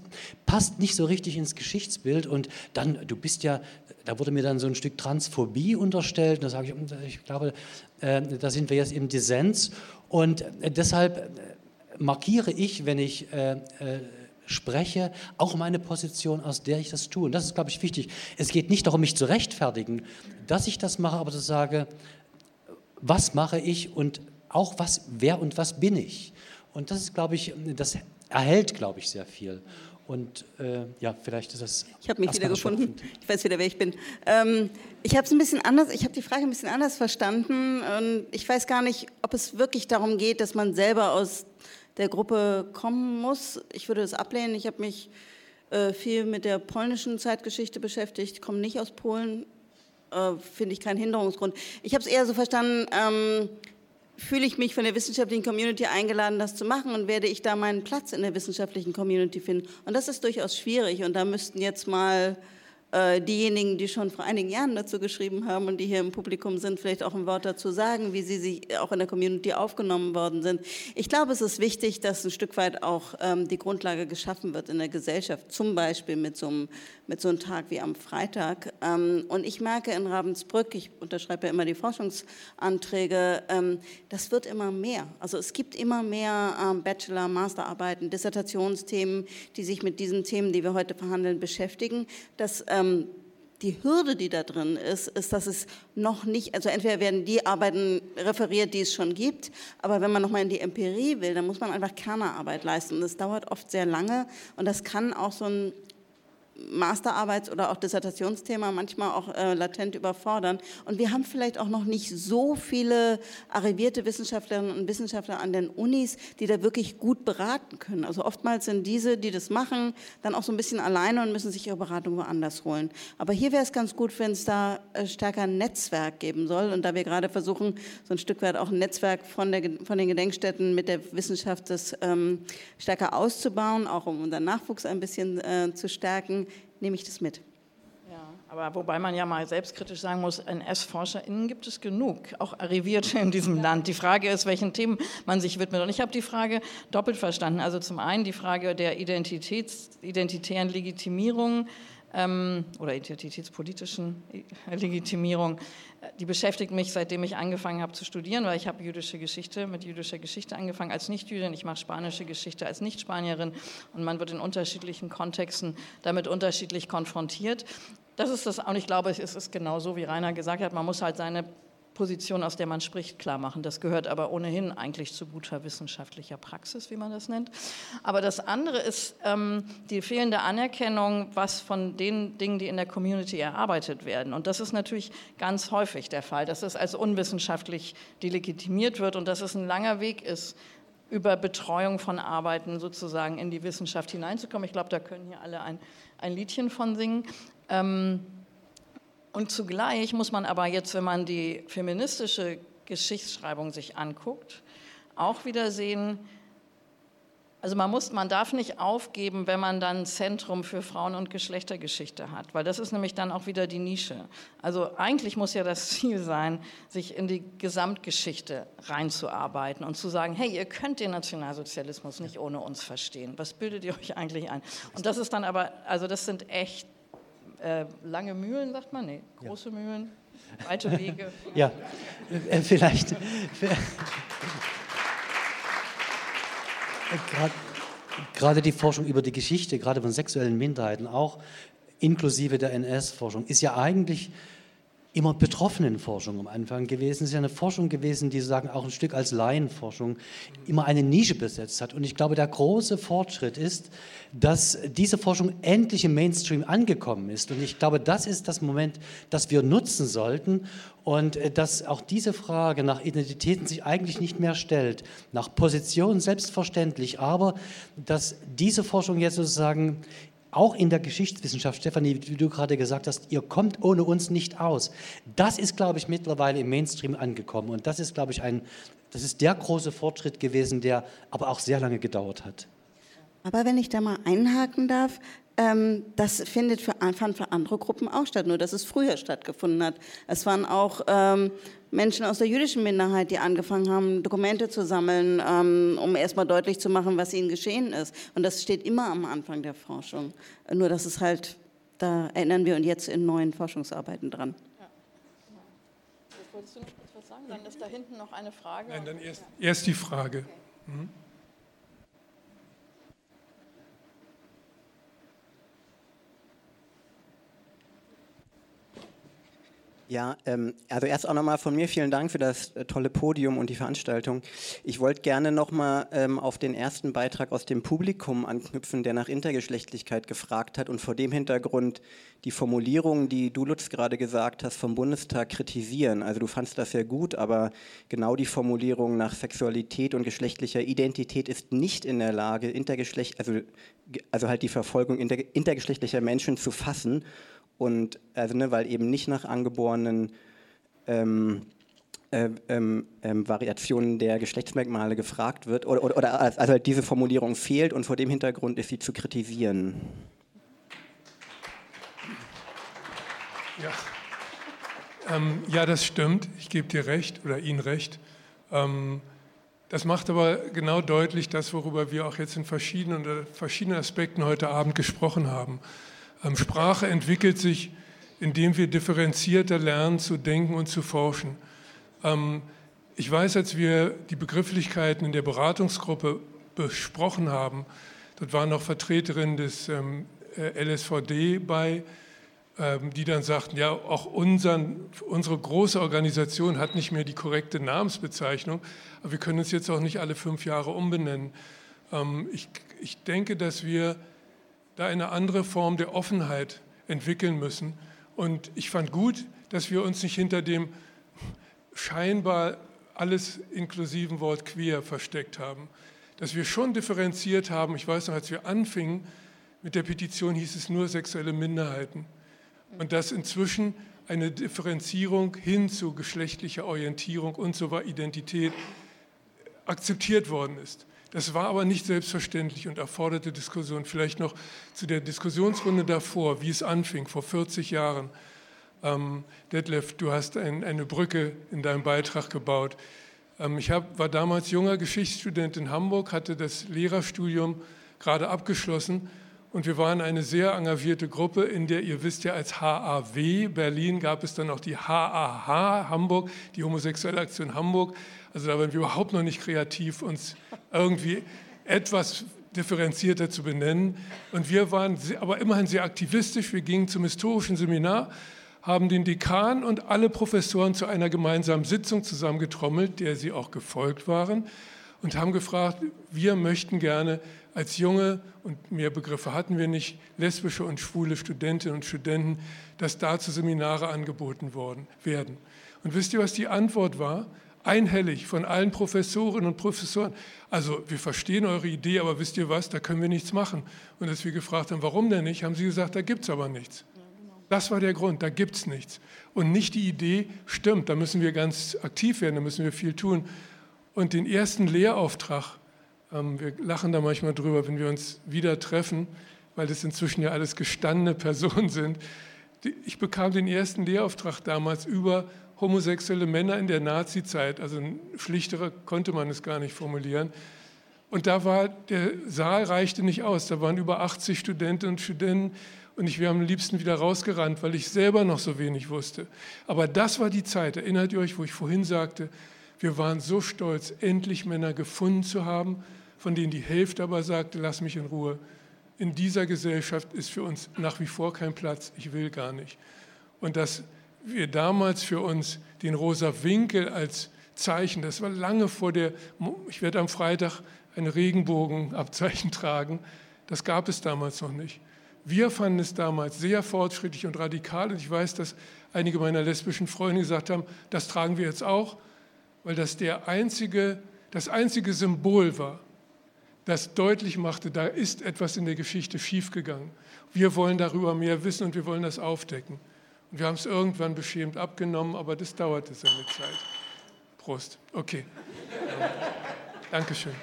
passt nicht so richtig ins Geschichtsbild und dann, du bist ja, da wurde mir dann so ein Stück Transphobie unterstellt und da sage ich, ich glaube, äh, da sind wir jetzt im Dissens und äh, deshalb markiere ich, wenn ich spreche, auch meine Position, aus der ich das tue. Und das ist, glaube ich, wichtig. Es geht nicht darum, mich zu rechtfertigen, dass ich das mache, aber zu sagen, was mache ich und auch was, wer und was bin ich. Und das ist, glaube ich, das erhält, glaube ich, sehr viel. Und äh, ja, vielleicht ist das.
Ich habe mich wieder gefunden. Ich weiß wieder, wer ich bin. Ähm, ich habe es ein bisschen anders. Ich habe die Frage ein bisschen anders verstanden. Und ich weiß gar nicht, ob es wirklich darum geht, dass man selber aus der Gruppe kommen muss. Ich würde das ablehnen. Ich habe mich äh, viel mit der polnischen Zeitgeschichte beschäftigt. Ich komme nicht aus Polen. Äh, finde ich keinen Hinderungsgrund. Ich habe es eher so verstanden, ähm, fühle ich mich von der wissenschaftlichen Community eingeladen, das zu machen und werde ich da meinen Platz in der wissenschaftlichen Community finden. Und das ist durchaus schwierig und da müssten jetzt mal diejenigen, die schon vor einigen Jahren dazu geschrieben haben und die hier im Publikum sind, vielleicht auch ein Wort dazu sagen, wie sie sich auch in der Community aufgenommen worden sind. Ich glaube, es ist wichtig, dass ein Stück weit auch ähm, die Grundlage geschaffen wird in der Gesellschaft, zum Beispiel mit so einem, mit so einem Tag wie am Freitag. Ähm, und ich merke in Ravensbrück, ich unterschreibe ja immer die Forschungsanträge, ähm, das wird immer mehr. Also es gibt immer mehr Bachelor-, Masterarbeiten, Dissertationsthemen, die sich mit diesen Themen, die wir heute verhandeln, beschäftigen. Das ähm, die Hürde, die da drin ist, ist, dass es noch nicht, also entweder werden die Arbeiten referiert, die es schon gibt, aber wenn man nochmal in die Empirie will, dann muss man einfach Kernerarbeit leisten. Das dauert oft sehr lange und das kann auch so ein Masterarbeits- oder auch Dissertationsthema manchmal auch äh, latent überfordern. Und wir haben vielleicht auch noch nicht so viele arrivierte Wissenschaftlerinnen und Wissenschaftler an den Unis, die da wirklich gut beraten können. Also oftmals sind diese, die das machen, dann auch so ein bisschen alleine und müssen sich ihre Beratung woanders holen. Aber hier wäre es ganz gut, wenn es da äh, stärker ein Netzwerk geben soll. Und da wir gerade versuchen, so ein Stück weit auch ein Netzwerk von, der, von den Gedenkstätten mit der Wissenschaft das ähm, stärker auszubauen, auch um unseren Nachwuchs ein bisschen äh, zu stärken, nehme ich das mit.
Ja, aber wobei man ja mal selbstkritisch sagen muss, NS-ForscherInnen gibt es genug, auch Arrivierte in diesem Land. Die Frage ist, welchen Themen man sich widmet. Und ich habe die Frage doppelt verstanden. Also zum einen die Frage der Identitäts, identitären Legitimierung ähm, oder identitätspolitischen Legitimierung, die beschäftigt mich, seitdem ich angefangen habe zu studieren, weil ich habe jüdische Geschichte, mit jüdischer Geschichte angefangen als Nicht-Jüdin, ich mache spanische Geschichte als Nicht-Spanierin und man wird in unterschiedlichen Kontexten damit unterschiedlich konfrontiert. Das ist das, und ich glaube, es ist genau so, wie Rainer gesagt hat, man muss halt seine Position, aus der man spricht, klar machen. Das gehört aber ohnehin eigentlich zu guter wissenschaftlicher Praxis, wie man das nennt. Aber das andere ist ähm, die fehlende Anerkennung, was von den Dingen, die in der Community erarbeitet werden. Und das ist natürlich ganz häufig der Fall, dass es als unwissenschaftlich delegitimiert wird und dass es ein langer Weg ist, über Betreuung von Arbeiten sozusagen in die Wissenschaft hineinzukommen. Ich glaube, da können hier alle ein, ein Liedchen von singen. Ähm, und zugleich muss man aber jetzt, wenn man die feministische Geschichtsschreibung sich anguckt, auch wieder sehen, also man, muss, man darf nicht aufgeben, wenn man dann Zentrum für Frauen- und Geschlechtergeschichte hat, weil das ist nämlich dann auch wieder die Nische. Also eigentlich muss ja das Ziel sein, sich in die Gesamtgeschichte reinzuarbeiten und zu sagen, hey, ihr könnt den Nationalsozialismus nicht ohne uns verstehen. Was bildet ihr euch eigentlich ein? Und das ist dann aber, also das sind echt äh, lange Mühlen, sagt man? Nee, große ja. Mühlen, weite Wege.
ja, äh, vielleicht. Gerade die Forschung über die Geschichte, gerade von sexuellen Minderheiten, auch inklusive der NS-Forschung, ist ja eigentlich immer Betroffenenforschung am Anfang gewesen. Es ist ja eine Forschung gewesen, die sozusagen auch ein Stück als Laienforschung immer eine Nische besetzt hat. Und ich glaube, der große Fortschritt ist, dass diese Forschung endlich im Mainstream angekommen ist. Und ich glaube, das ist das Moment, das wir nutzen sollten und äh, dass auch diese Frage nach Identitäten sich eigentlich nicht mehr stellt. Nach Positionen selbstverständlich, aber dass diese Forschung jetzt sozusagen auch in der Geschichtswissenschaft, Stefanie, wie du gerade gesagt hast, ihr kommt ohne uns nicht aus. Das ist, glaube ich, mittlerweile im Mainstream angekommen. Und das ist, glaube ich, ein, das ist der große Fortschritt gewesen, der aber auch sehr lange gedauert hat.
Aber wenn ich da mal einhaken darf, ähm, das findet für, für andere Gruppen auch statt, nur dass es früher stattgefunden hat. Es waren auch ähm, Menschen aus der jüdischen Minderheit, die angefangen haben, Dokumente zu sammeln, ähm, um erstmal deutlich zu machen, was ihnen geschehen ist. Und das steht immer am Anfang der Forschung. Nur dass es halt, da erinnern wir uns jetzt in neuen Forschungsarbeiten dran. Ja.
Wolltest du noch kurz was sagen? Dann ist da hinten noch eine Frage.
Nein, dann erst, erst die Frage. Mhm.
Ja, ähm, also erst auch nochmal von mir vielen Dank für das äh, tolle Podium und die Veranstaltung. Ich wollte gerne nochmal ähm, auf den ersten Beitrag aus dem Publikum anknüpfen, der nach Intergeschlechtlichkeit gefragt hat und vor dem Hintergrund die Formulierung, die du Lutz gerade gesagt hast, vom Bundestag kritisieren. Also du fandst das sehr gut, aber genau die Formulierung nach Sexualität und geschlechtlicher Identität ist nicht in der Lage, intergeschlecht, also, also halt die Verfolgung inter, intergeschlechtlicher Menschen zu fassen und also ne, weil eben nicht nach angeborenen ähm, äh, ähm, ähm, Variationen der Geschlechtsmerkmale gefragt wird oder, oder, oder also halt diese Formulierung fehlt und vor dem Hintergrund ist sie zu kritisieren.
Ja, ähm, ja das stimmt. Ich gebe dir recht oder Ihnen recht. Ähm, das macht aber genau deutlich das, worüber wir auch jetzt in verschiedenen, verschiedenen Aspekten heute Abend gesprochen haben. Ähm, Sprache entwickelt sich, indem wir differenzierter lernen zu denken und zu forschen. Ähm, ich weiß, als wir die Begrifflichkeiten in der Beratungsgruppe besprochen haben, dort waren noch Vertreterinnen des ähm, äh, LSVD bei, die dann sagten, ja, auch unseren, unsere große Organisation hat nicht mehr die korrekte Namensbezeichnung, aber wir können uns jetzt auch nicht alle fünf Jahre umbenennen. Ich, ich denke, dass wir da eine andere Form der Offenheit entwickeln müssen. Und ich fand gut, dass wir uns nicht hinter dem scheinbar alles inklusiven Wort queer versteckt haben. Dass wir schon differenziert haben. Ich weiß noch, als wir anfingen mit der Petition, hieß es nur sexuelle Minderheiten. Und dass inzwischen eine Differenzierung hin zu geschlechtlicher Orientierung und weiter, Identität akzeptiert worden ist. Das war aber nicht selbstverständlich und erforderte Diskussion. Vielleicht noch zu der Diskussionsrunde davor, wie es anfing, vor 40 Jahren. Ähm, Detlef, du hast ein, eine Brücke in deinem Beitrag gebaut. Ähm, ich hab, war damals junger Geschichtsstudent in Hamburg, hatte das Lehrerstudium gerade abgeschlossen und wir waren eine sehr engagierte Gruppe, in der ihr wisst ja als HAW Berlin gab es dann auch die HAH Hamburg, die Homosexuelle Aktion Hamburg. Also da waren wir überhaupt noch nicht kreativ, uns irgendwie etwas differenzierter zu benennen. Und wir waren aber immerhin sehr aktivistisch. Wir gingen zum historischen Seminar haben den Dekan und alle Professoren zu einer gemeinsamen Sitzung zusammengetrommelt, der sie auch gefolgt waren, und haben gefragt, wir möchten gerne als junge, und mehr Begriffe hatten wir nicht, lesbische und schwule Studentinnen und Studenten, dass dazu Seminare angeboten worden, werden. Und wisst ihr, was die Antwort war? Einhellig von allen Professorinnen und Professoren. Also wir verstehen eure Idee, aber wisst ihr was, da können wir nichts machen. Und als wir gefragt haben, warum denn nicht, haben sie gesagt, da gibt es aber nichts. Das war der Grund, da gibt es nichts. Und nicht die Idee, stimmt, da müssen wir ganz aktiv werden, da müssen wir viel tun. Und den ersten Lehrauftrag, ähm, wir lachen da manchmal drüber, wenn wir uns wieder treffen, weil das inzwischen ja alles gestandene Personen sind. Ich bekam den ersten Lehrauftrag damals über homosexuelle Männer in der Nazizeit, also schlichterer konnte man es gar nicht formulieren. Und da war, der Saal reichte nicht aus, da waren über 80 Studentinnen und Studenten und ich wäre am liebsten wieder rausgerannt, weil ich selber noch so wenig wusste. Aber das war die Zeit, erinnert ihr euch, wo ich vorhin sagte, wir waren so stolz, endlich Männer gefunden zu haben, von denen die Hälfte aber sagte, lass mich in Ruhe. In dieser Gesellschaft ist für uns nach wie vor kein Platz, ich will gar nicht. Und dass wir damals für uns den rosa Winkel als Zeichen, das war lange vor der, ich werde am Freitag ein Regenbogenabzeichen tragen, das gab es damals noch nicht. Wir fanden es damals sehr fortschrittlich und radikal und ich weiß, dass einige meiner lesbischen Freunde gesagt haben, das tragen wir jetzt auch, weil das der einzige, das einzige Symbol war, das deutlich machte, da ist etwas in der Geschichte schiefgegangen. Wir wollen darüber mehr wissen und wir wollen das aufdecken. Wir haben es irgendwann beschämt abgenommen, aber das dauerte seine Zeit. Prost. Okay. Dankeschön.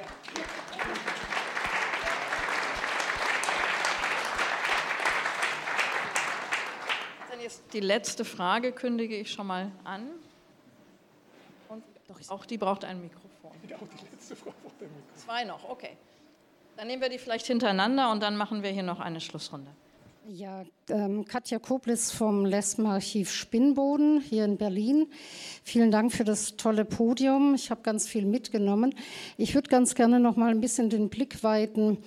Die letzte Frage kündige ich schon mal an. Und auch die braucht ein Mikrofon. Ja, auch die letzte Frage braucht ein Mikrofon. Zwei noch, okay. Dann nehmen wir die vielleicht hintereinander und dann machen wir hier noch eine Schlussrunde.
Ja, ähm, Katja Koblitz vom Lesben-Archiv Spinnboden hier in Berlin. Vielen Dank für das tolle Podium. Ich habe ganz viel mitgenommen. Ich würde ganz gerne noch mal ein bisschen den Blick weiten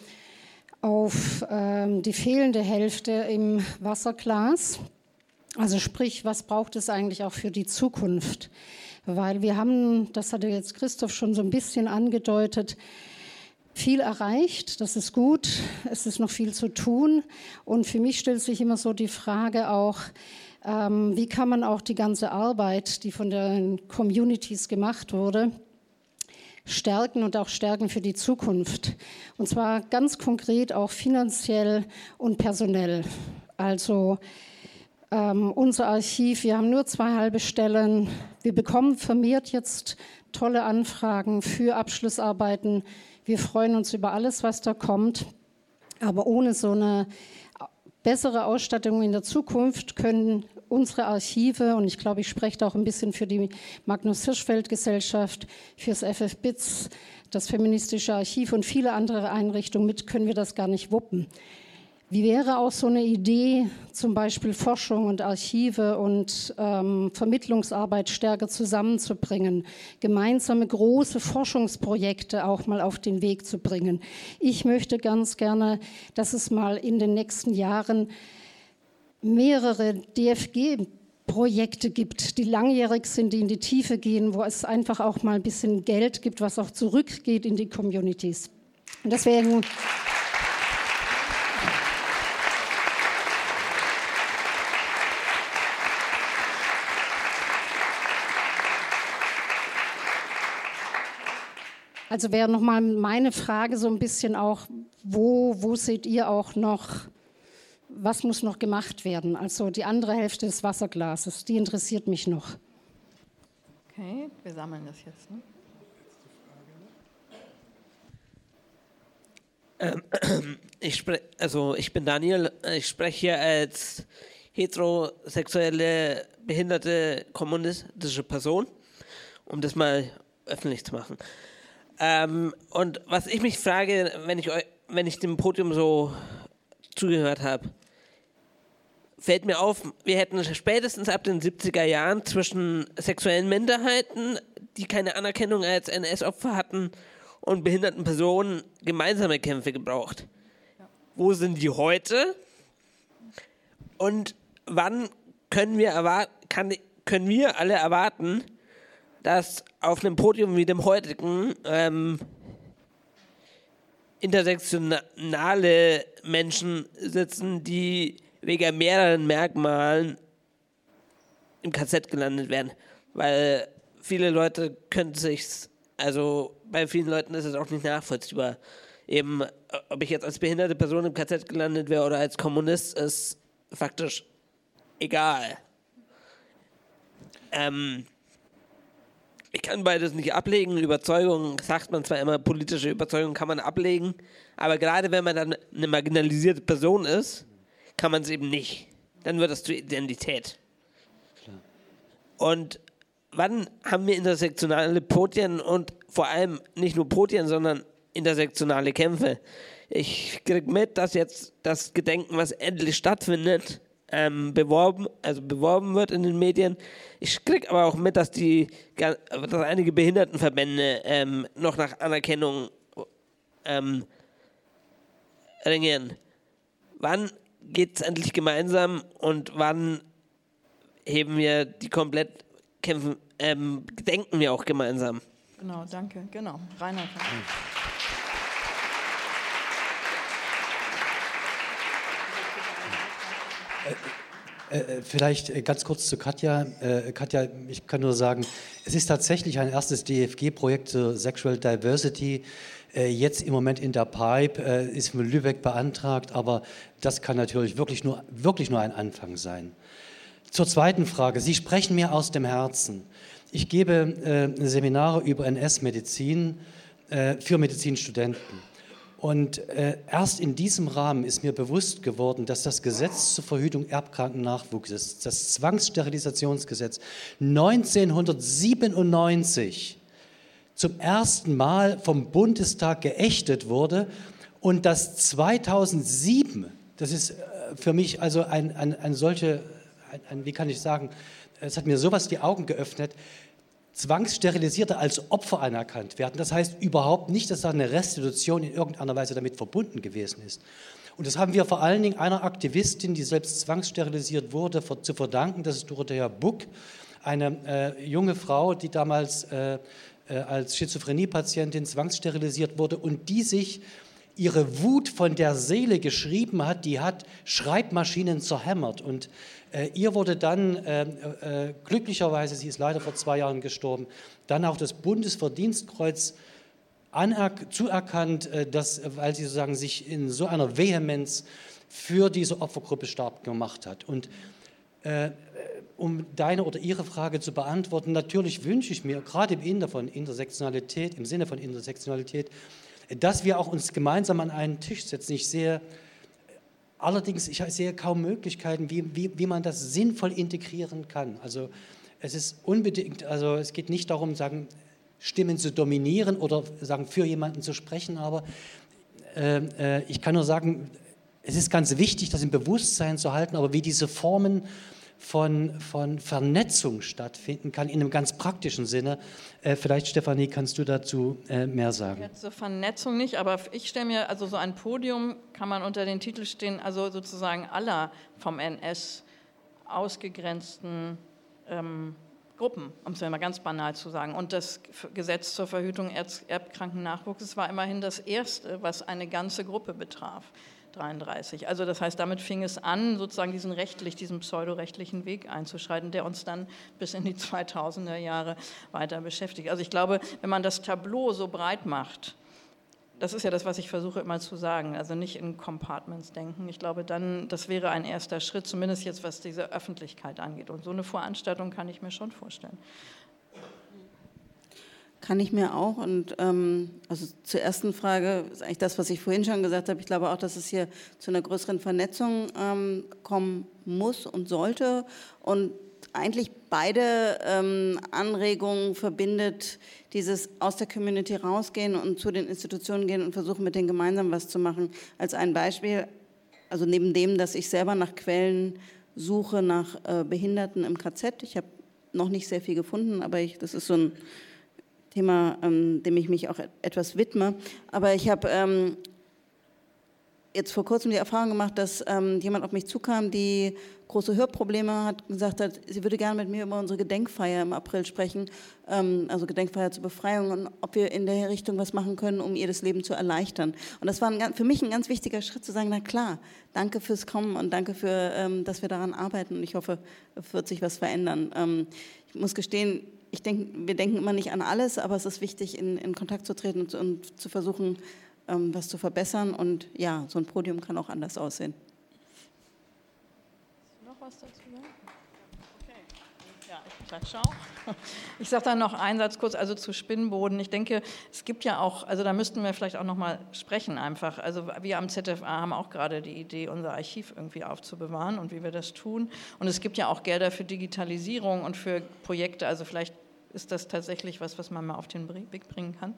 auf ähm, die fehlende Hälfte im Wasserglas. Also sprich, was braucht es eigentlich auch für die Zukunft? Weil wir haben, das hatte jetzt Christoph schon so ein bisschen angedeutet, viel erreicht, das ist gut, es ist noch viel zu tun. Und für mich stellt sich immer so die Frage auch, ähm, wie kann man auch die ganze Arbeit, die von den Communities gemacht wurde, stärken und auch stärken für die Zukunft. Und zwar ganz konkret auch finanziell und personell. Also Ähm, unser Archiv, wir haben nur zwei halbe Stellen. Wir bekommen vermehrt jetzt tolle Anfragen für Abschlussarbeiten. Wir freuen uns über alles, was da kommt. Aber ohne so eine bessere Ausstattung in der Zukunft können unsere Archive, und ich glaube, ich spreche da auch ein bisschen für die Magnus Hirschfeld Gesellschaft, fürs FF BITS, das Feministische Archiv und viele andere Einrichtungen mit, können wir das gar nicht wuppen. Wie wäre auch so eine Idee, zum Beispiel Forschung und Archive und ähm, Vermittlungsarbeit stärker zusammenzubringen, gemeinsame große Forschungsprojekte auch mal auf den Weg zu bringen? Ich möchte ganz gerne, dass es mal in den nächsten Jahren mehrere DFG Projekte gibt, die langjährig sind, die in die Tiefe gehen, wo es einfach auch mal ein bisschen Geld gibt, was auch zurückgeht in die Communities. Und das Also wäre nochmal meine Frage so ein bisschen auch, wo, wo seht ihr auch noch, was muss noch gemacht werden? Also die andere Hälfte des Wasserglases, die interessiert mich noch.
Okay, wir sammeln das jetzt. Ne?
Ähm, ich, sprech, also ich bin Daniel, ich spreche hier als heterosexuelle, behinderte, kommunistische Person, um das mal öffentlich zu machen. Ähm, und was ich mich frage, wenn ich, wenn ich dem Podium so zugehört habe, fällt mir auf, wir hätten spätestens ab den 70er Jahren zwischen sexuellen Minderheiten, die keine Anerkennung als NS-Opfer hatten, und behinderten Personen gemeinsame Kämpfe gebraucht. Ja. Wo sind die heute? Und wann können wir, erwarten, kann, können wir alle erwarten, dass auf einem Podium wie dem heutigen ähm, intersektionale Menschen sitzen, die wegen mehreren Merkmalen im KZ gelandet werden. Weil viele Leute können sich, also bei vielen Leuten ist es auch nicht nachvollziehbar. Eben, ob ich jetzt als behinderte Person im KZ gelandet wäre oder als Kommunist, ist faktisch egal. Ähm, ich kann beides nicht ablegen. Überzeugung, sagt man zwar immer, politische Überzeugung kann man ablegen, aber gerade wenn man dann eine marginalisierte Person ist, kann man es eben nicht. Dann wird das zur Identität. Und wann haben wir intersektionale Podien und vor allem nicht nur Podien, sondern intersektionale Kämpfe? Ich kriege mit, dass jetzt das Gedenken, was endlich stattfindet, ähm, beworben, also beworben wird in den Medien. Ich kriege aber auch mit, dass die, dass einige Behindertenverbände ähm, noch nach Anerkennung ähm, ringen. Wann geht es endlich gemeinsam und wann heben wir die komplett kämpfen, ähm, denken wir auch gemeinsam?
Genau, danke. Genau, Reinhard.
Äh, vielleicht äh, ganz kurz zu Katja. Katja, ich kann nur sagen, es ist tatsächlich ein erstes DFG-Projekt zur Sexual Diversity. Jetzt im Moment in der Pipe ist von Lübeck beantragt, aber das kann natürlich wirklich nur, wirklich nur ein Anfang sein. Zur zweiten Frage. Sie sprechen mir aus dem Herzen. Ich gebe Seminare über NS-Medizin für Medizinstudenten. Und äh, erst in diesem Rahmen ist mir bewusst geworden, dass das Gesetz zur Verhütung erbkranken Nachwuchses, das Zwangssterilisationsgesetz 1997 zum ersten Mal vom Bundestag geächtet wurde und das 2007, das ist äh, für mich also ein, ein, ein solche, ein, ein, wie kann ich sagen, es hat mir sowas die Augen geöffnet, Zwangssterilisierte als Opfer anerkannt werden. Das heißt überhaupt nicht, dass da eine Restitution in irgendeiner Weise damit verbunden gewesen ist. Und das haben wir vor allen Dingen einer Aktivistin, die selbst zwangssterilisiert wurde, zu verdanken. Das ist Dorothea Buck, eine äh, junge Frau, die damals äh, äh, als Schizophrenie-Patientin zwangssterilisiert wurde und die sich ihre Wut von der Seele geschrieben hat, die hat Schreibmaschinen zerhämmert. Und ihr wurde dann, äh, äh, glücklicherweise, sie ist leider vor zwei Jahren gestorben, dann auch das Bundesverdienstkreuz zuerkannt, äh, dass, weil sie sozusagen sich in so einer Vehemenz für diese Opfergruppe stark gemacht hat. Und Äh, um deine oder ihre Frage zu beantworten, natürlich wünsche ich mir, gerade im von Intersektionalität, im Sinne von Intersektionalität, dass wir auch uns gemeinsam an einen Tisch setzen. Ich sehe allerdings, ich sehe kaum Möglichkeiten, wie, wie, wie man das sinnvoll integrieren kann. Also es ist unbedingt, also es geht nicht darum, sagen, Stimmen zu dominieren oder sagen, für jemanden zu sprechen, aber äh, äh, ich kann nur sagen, es ist ganz wichtig, das im Bewusstsein zu halten, aber wie diese Formen von, von Vernetzung stattfinden kann, in einem ganz praktischen Sinne. Äh, vielleicht, Stefanie, kannst du dazu äh, mehr sagen?
Zur Vernetzung nicht, aber ich stelle mir, also so ein Podium kann man unter den Titel stehen, also sozusagen aller vom NS ausgegrenzten ähm, Gruppen, um es mal ganz banal zu sagen. Und das Gesetz zur Verhütung erbkranken Nachwuchses war immerhin das erste, was eine ganze Gruppe betraf. 33. Also das heißt, damit fing es an, sozusagen diesen rechtlich, diesen pseudorechtlichen Weg einzuschreiten, der uns dann bis in die 2000er Jahre weiter beschäftigt. Also ich glaube, wenn man das Tableau so breit macht, das ist ja das, was ich versuche immer zu sagen, also nicht in Compartments denken. Ich glaube, dann, das wäre ein erster Schritt, zumindest jetzt, was diese Öffentlichkeit angeht. Und so eine Veranstaltung kann ich mir schon vorstellen.
Kann ich mir auch. Und ähm, also zur ersten Frage ist eigentlich das, was ich vorhin schon gesagt habe. Ich glaube auch, dass es hier zu einer größeren Vernetzung ähm, kommen muss und sollte. Und eigentlich beide ähm, Anregungen verbindet, dieses aus der Community rausgehen und zu den Institutionen gehen und versuchen, mit denen gemeinsam was zu machen. Als ein Beispiel, also neben dem, dass ich selber nach Quellen suche, nach äh, Behinderten im KZ. Ich habe noch nicht sehr viel gefunden, aber ich, das ist so ein Thema, ähm, dem ich mich auch etwas widme. Aber ich habe ähm, jetzt vor kurzem die Erfahrung gemacht, dass ähm, jemand auf mich zukam, die große Hörprobleme hat, gesagt hat, sie würde gerne mit mir über unsere Gedenkfeier im April sprechen, ähm, also Gedenkfeier zur Befreiung und ob wir in der Richtung was machen können, um ihr das Leben zu erleichtern. Und das war ein, für mich ein ganz wichtiger Schritt zu sagen, na klar, danke fürs Kommen und danke für, ähm, dass wir daran arbeiten und ich hoffe, es wird sich was verändern. Ähm, ich muss gestehen, ich denke, wir denken immer nicht an alles, aber es ist wichtig, in, in Kontakt zu treten und, und zu versuchen, ähm, was zu verbessern. Und ja, so ein Podium kann auch anders aussehen.
Noch was dazu? Okay. Ja, ich sag schau. Ich sage dann noch einen Satz kurz, also zu Spinnboden. Ich denke, es gibt ja auch, also da müssten wir vielleicht auch noch mal sprechen einfach. Also wir am ZFA haben auch gerade die Idee, unser Archiv irgendwie aufzubewahren und wie wir das tun. Und es gibt ja auch Gelder für Digitalisierung und für Projekte. Also vielleicht ist das tatsächlich was, was man mal auf den Weg bringen kann.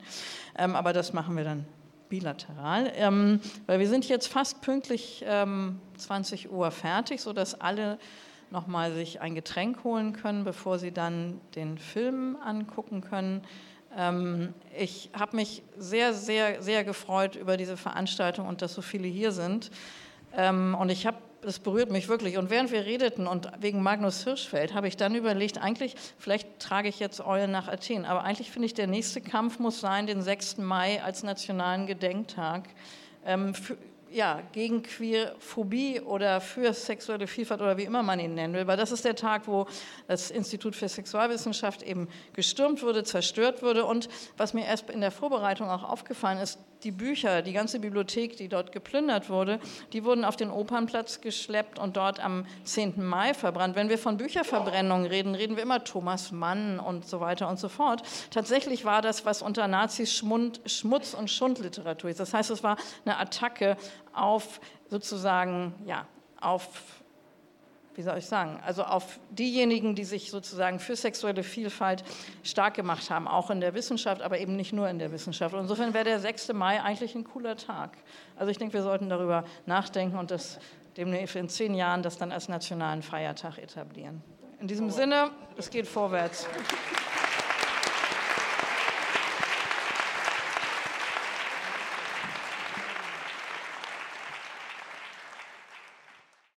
Ähm, aber das machen wir dann bilateral, ähm, weil wir sind jetzt fast pünktlich ähm, 20 Uhr fertig, sodass alle nochmal sich ein Getränk holen können, bevor sie dann den Film angucken können. Ähm, ich habe mich sehr, sehr, sehr gefreut über diese Veranstaltung und dass so viele hier sind. Ähm, und ich habe das berührt mich wirklich. Und während wir redeten und wegen Magnus Hirschfeld, habe ich dann überlegt, eigentlich, vielleicht trage ich jetzt Eulen nach Athen, aber eigentlich finde ich, der nächste Kampf muss sein, den 6. Mai als nationalen Gedenktag. Ähm, für, ja, gegen Queerphobie oder für sexuelle Vielfalt oder wie immer man ihn nennen will, weil das ist der Tag, wo das Institut für Sexualwissenschaft eben gestürmt wurde, zerstört wurde und was mir erst in der Vorbereitung auch aufgefallen ist, die Bücher, die ganze Bibliothek, die dort geplündert wurde, die wurden auf den Opernplatz geschleppt und dort am 10. Mai verbrannt. Wenn wir von Bücherverbrennung reden, reden wir immer Thomas Mann und so weiter und so fort. Tatsächlich war das, was unter Nazis Schmund, Schmutz- und Schundliteratur ist. Das heißt, es war eine Attacke auf sozusagen, ja, auf wie soll ich sagen, also auf diejenigen, die sich sozusagen für sexuelle Vielfalt stark gemacht haben, auch in der Wissenschaft, aber eben nicht nur in der Wissenschaft. insofern wäre der 6. Mai eigentlich ein cooler Tag. Also ich denke, wir sollten darüber nachdenken und das demnächst in zehn Jahren das dann als nationalen Feiertag etablieren. In diesem Sinne, es geht vorwärts.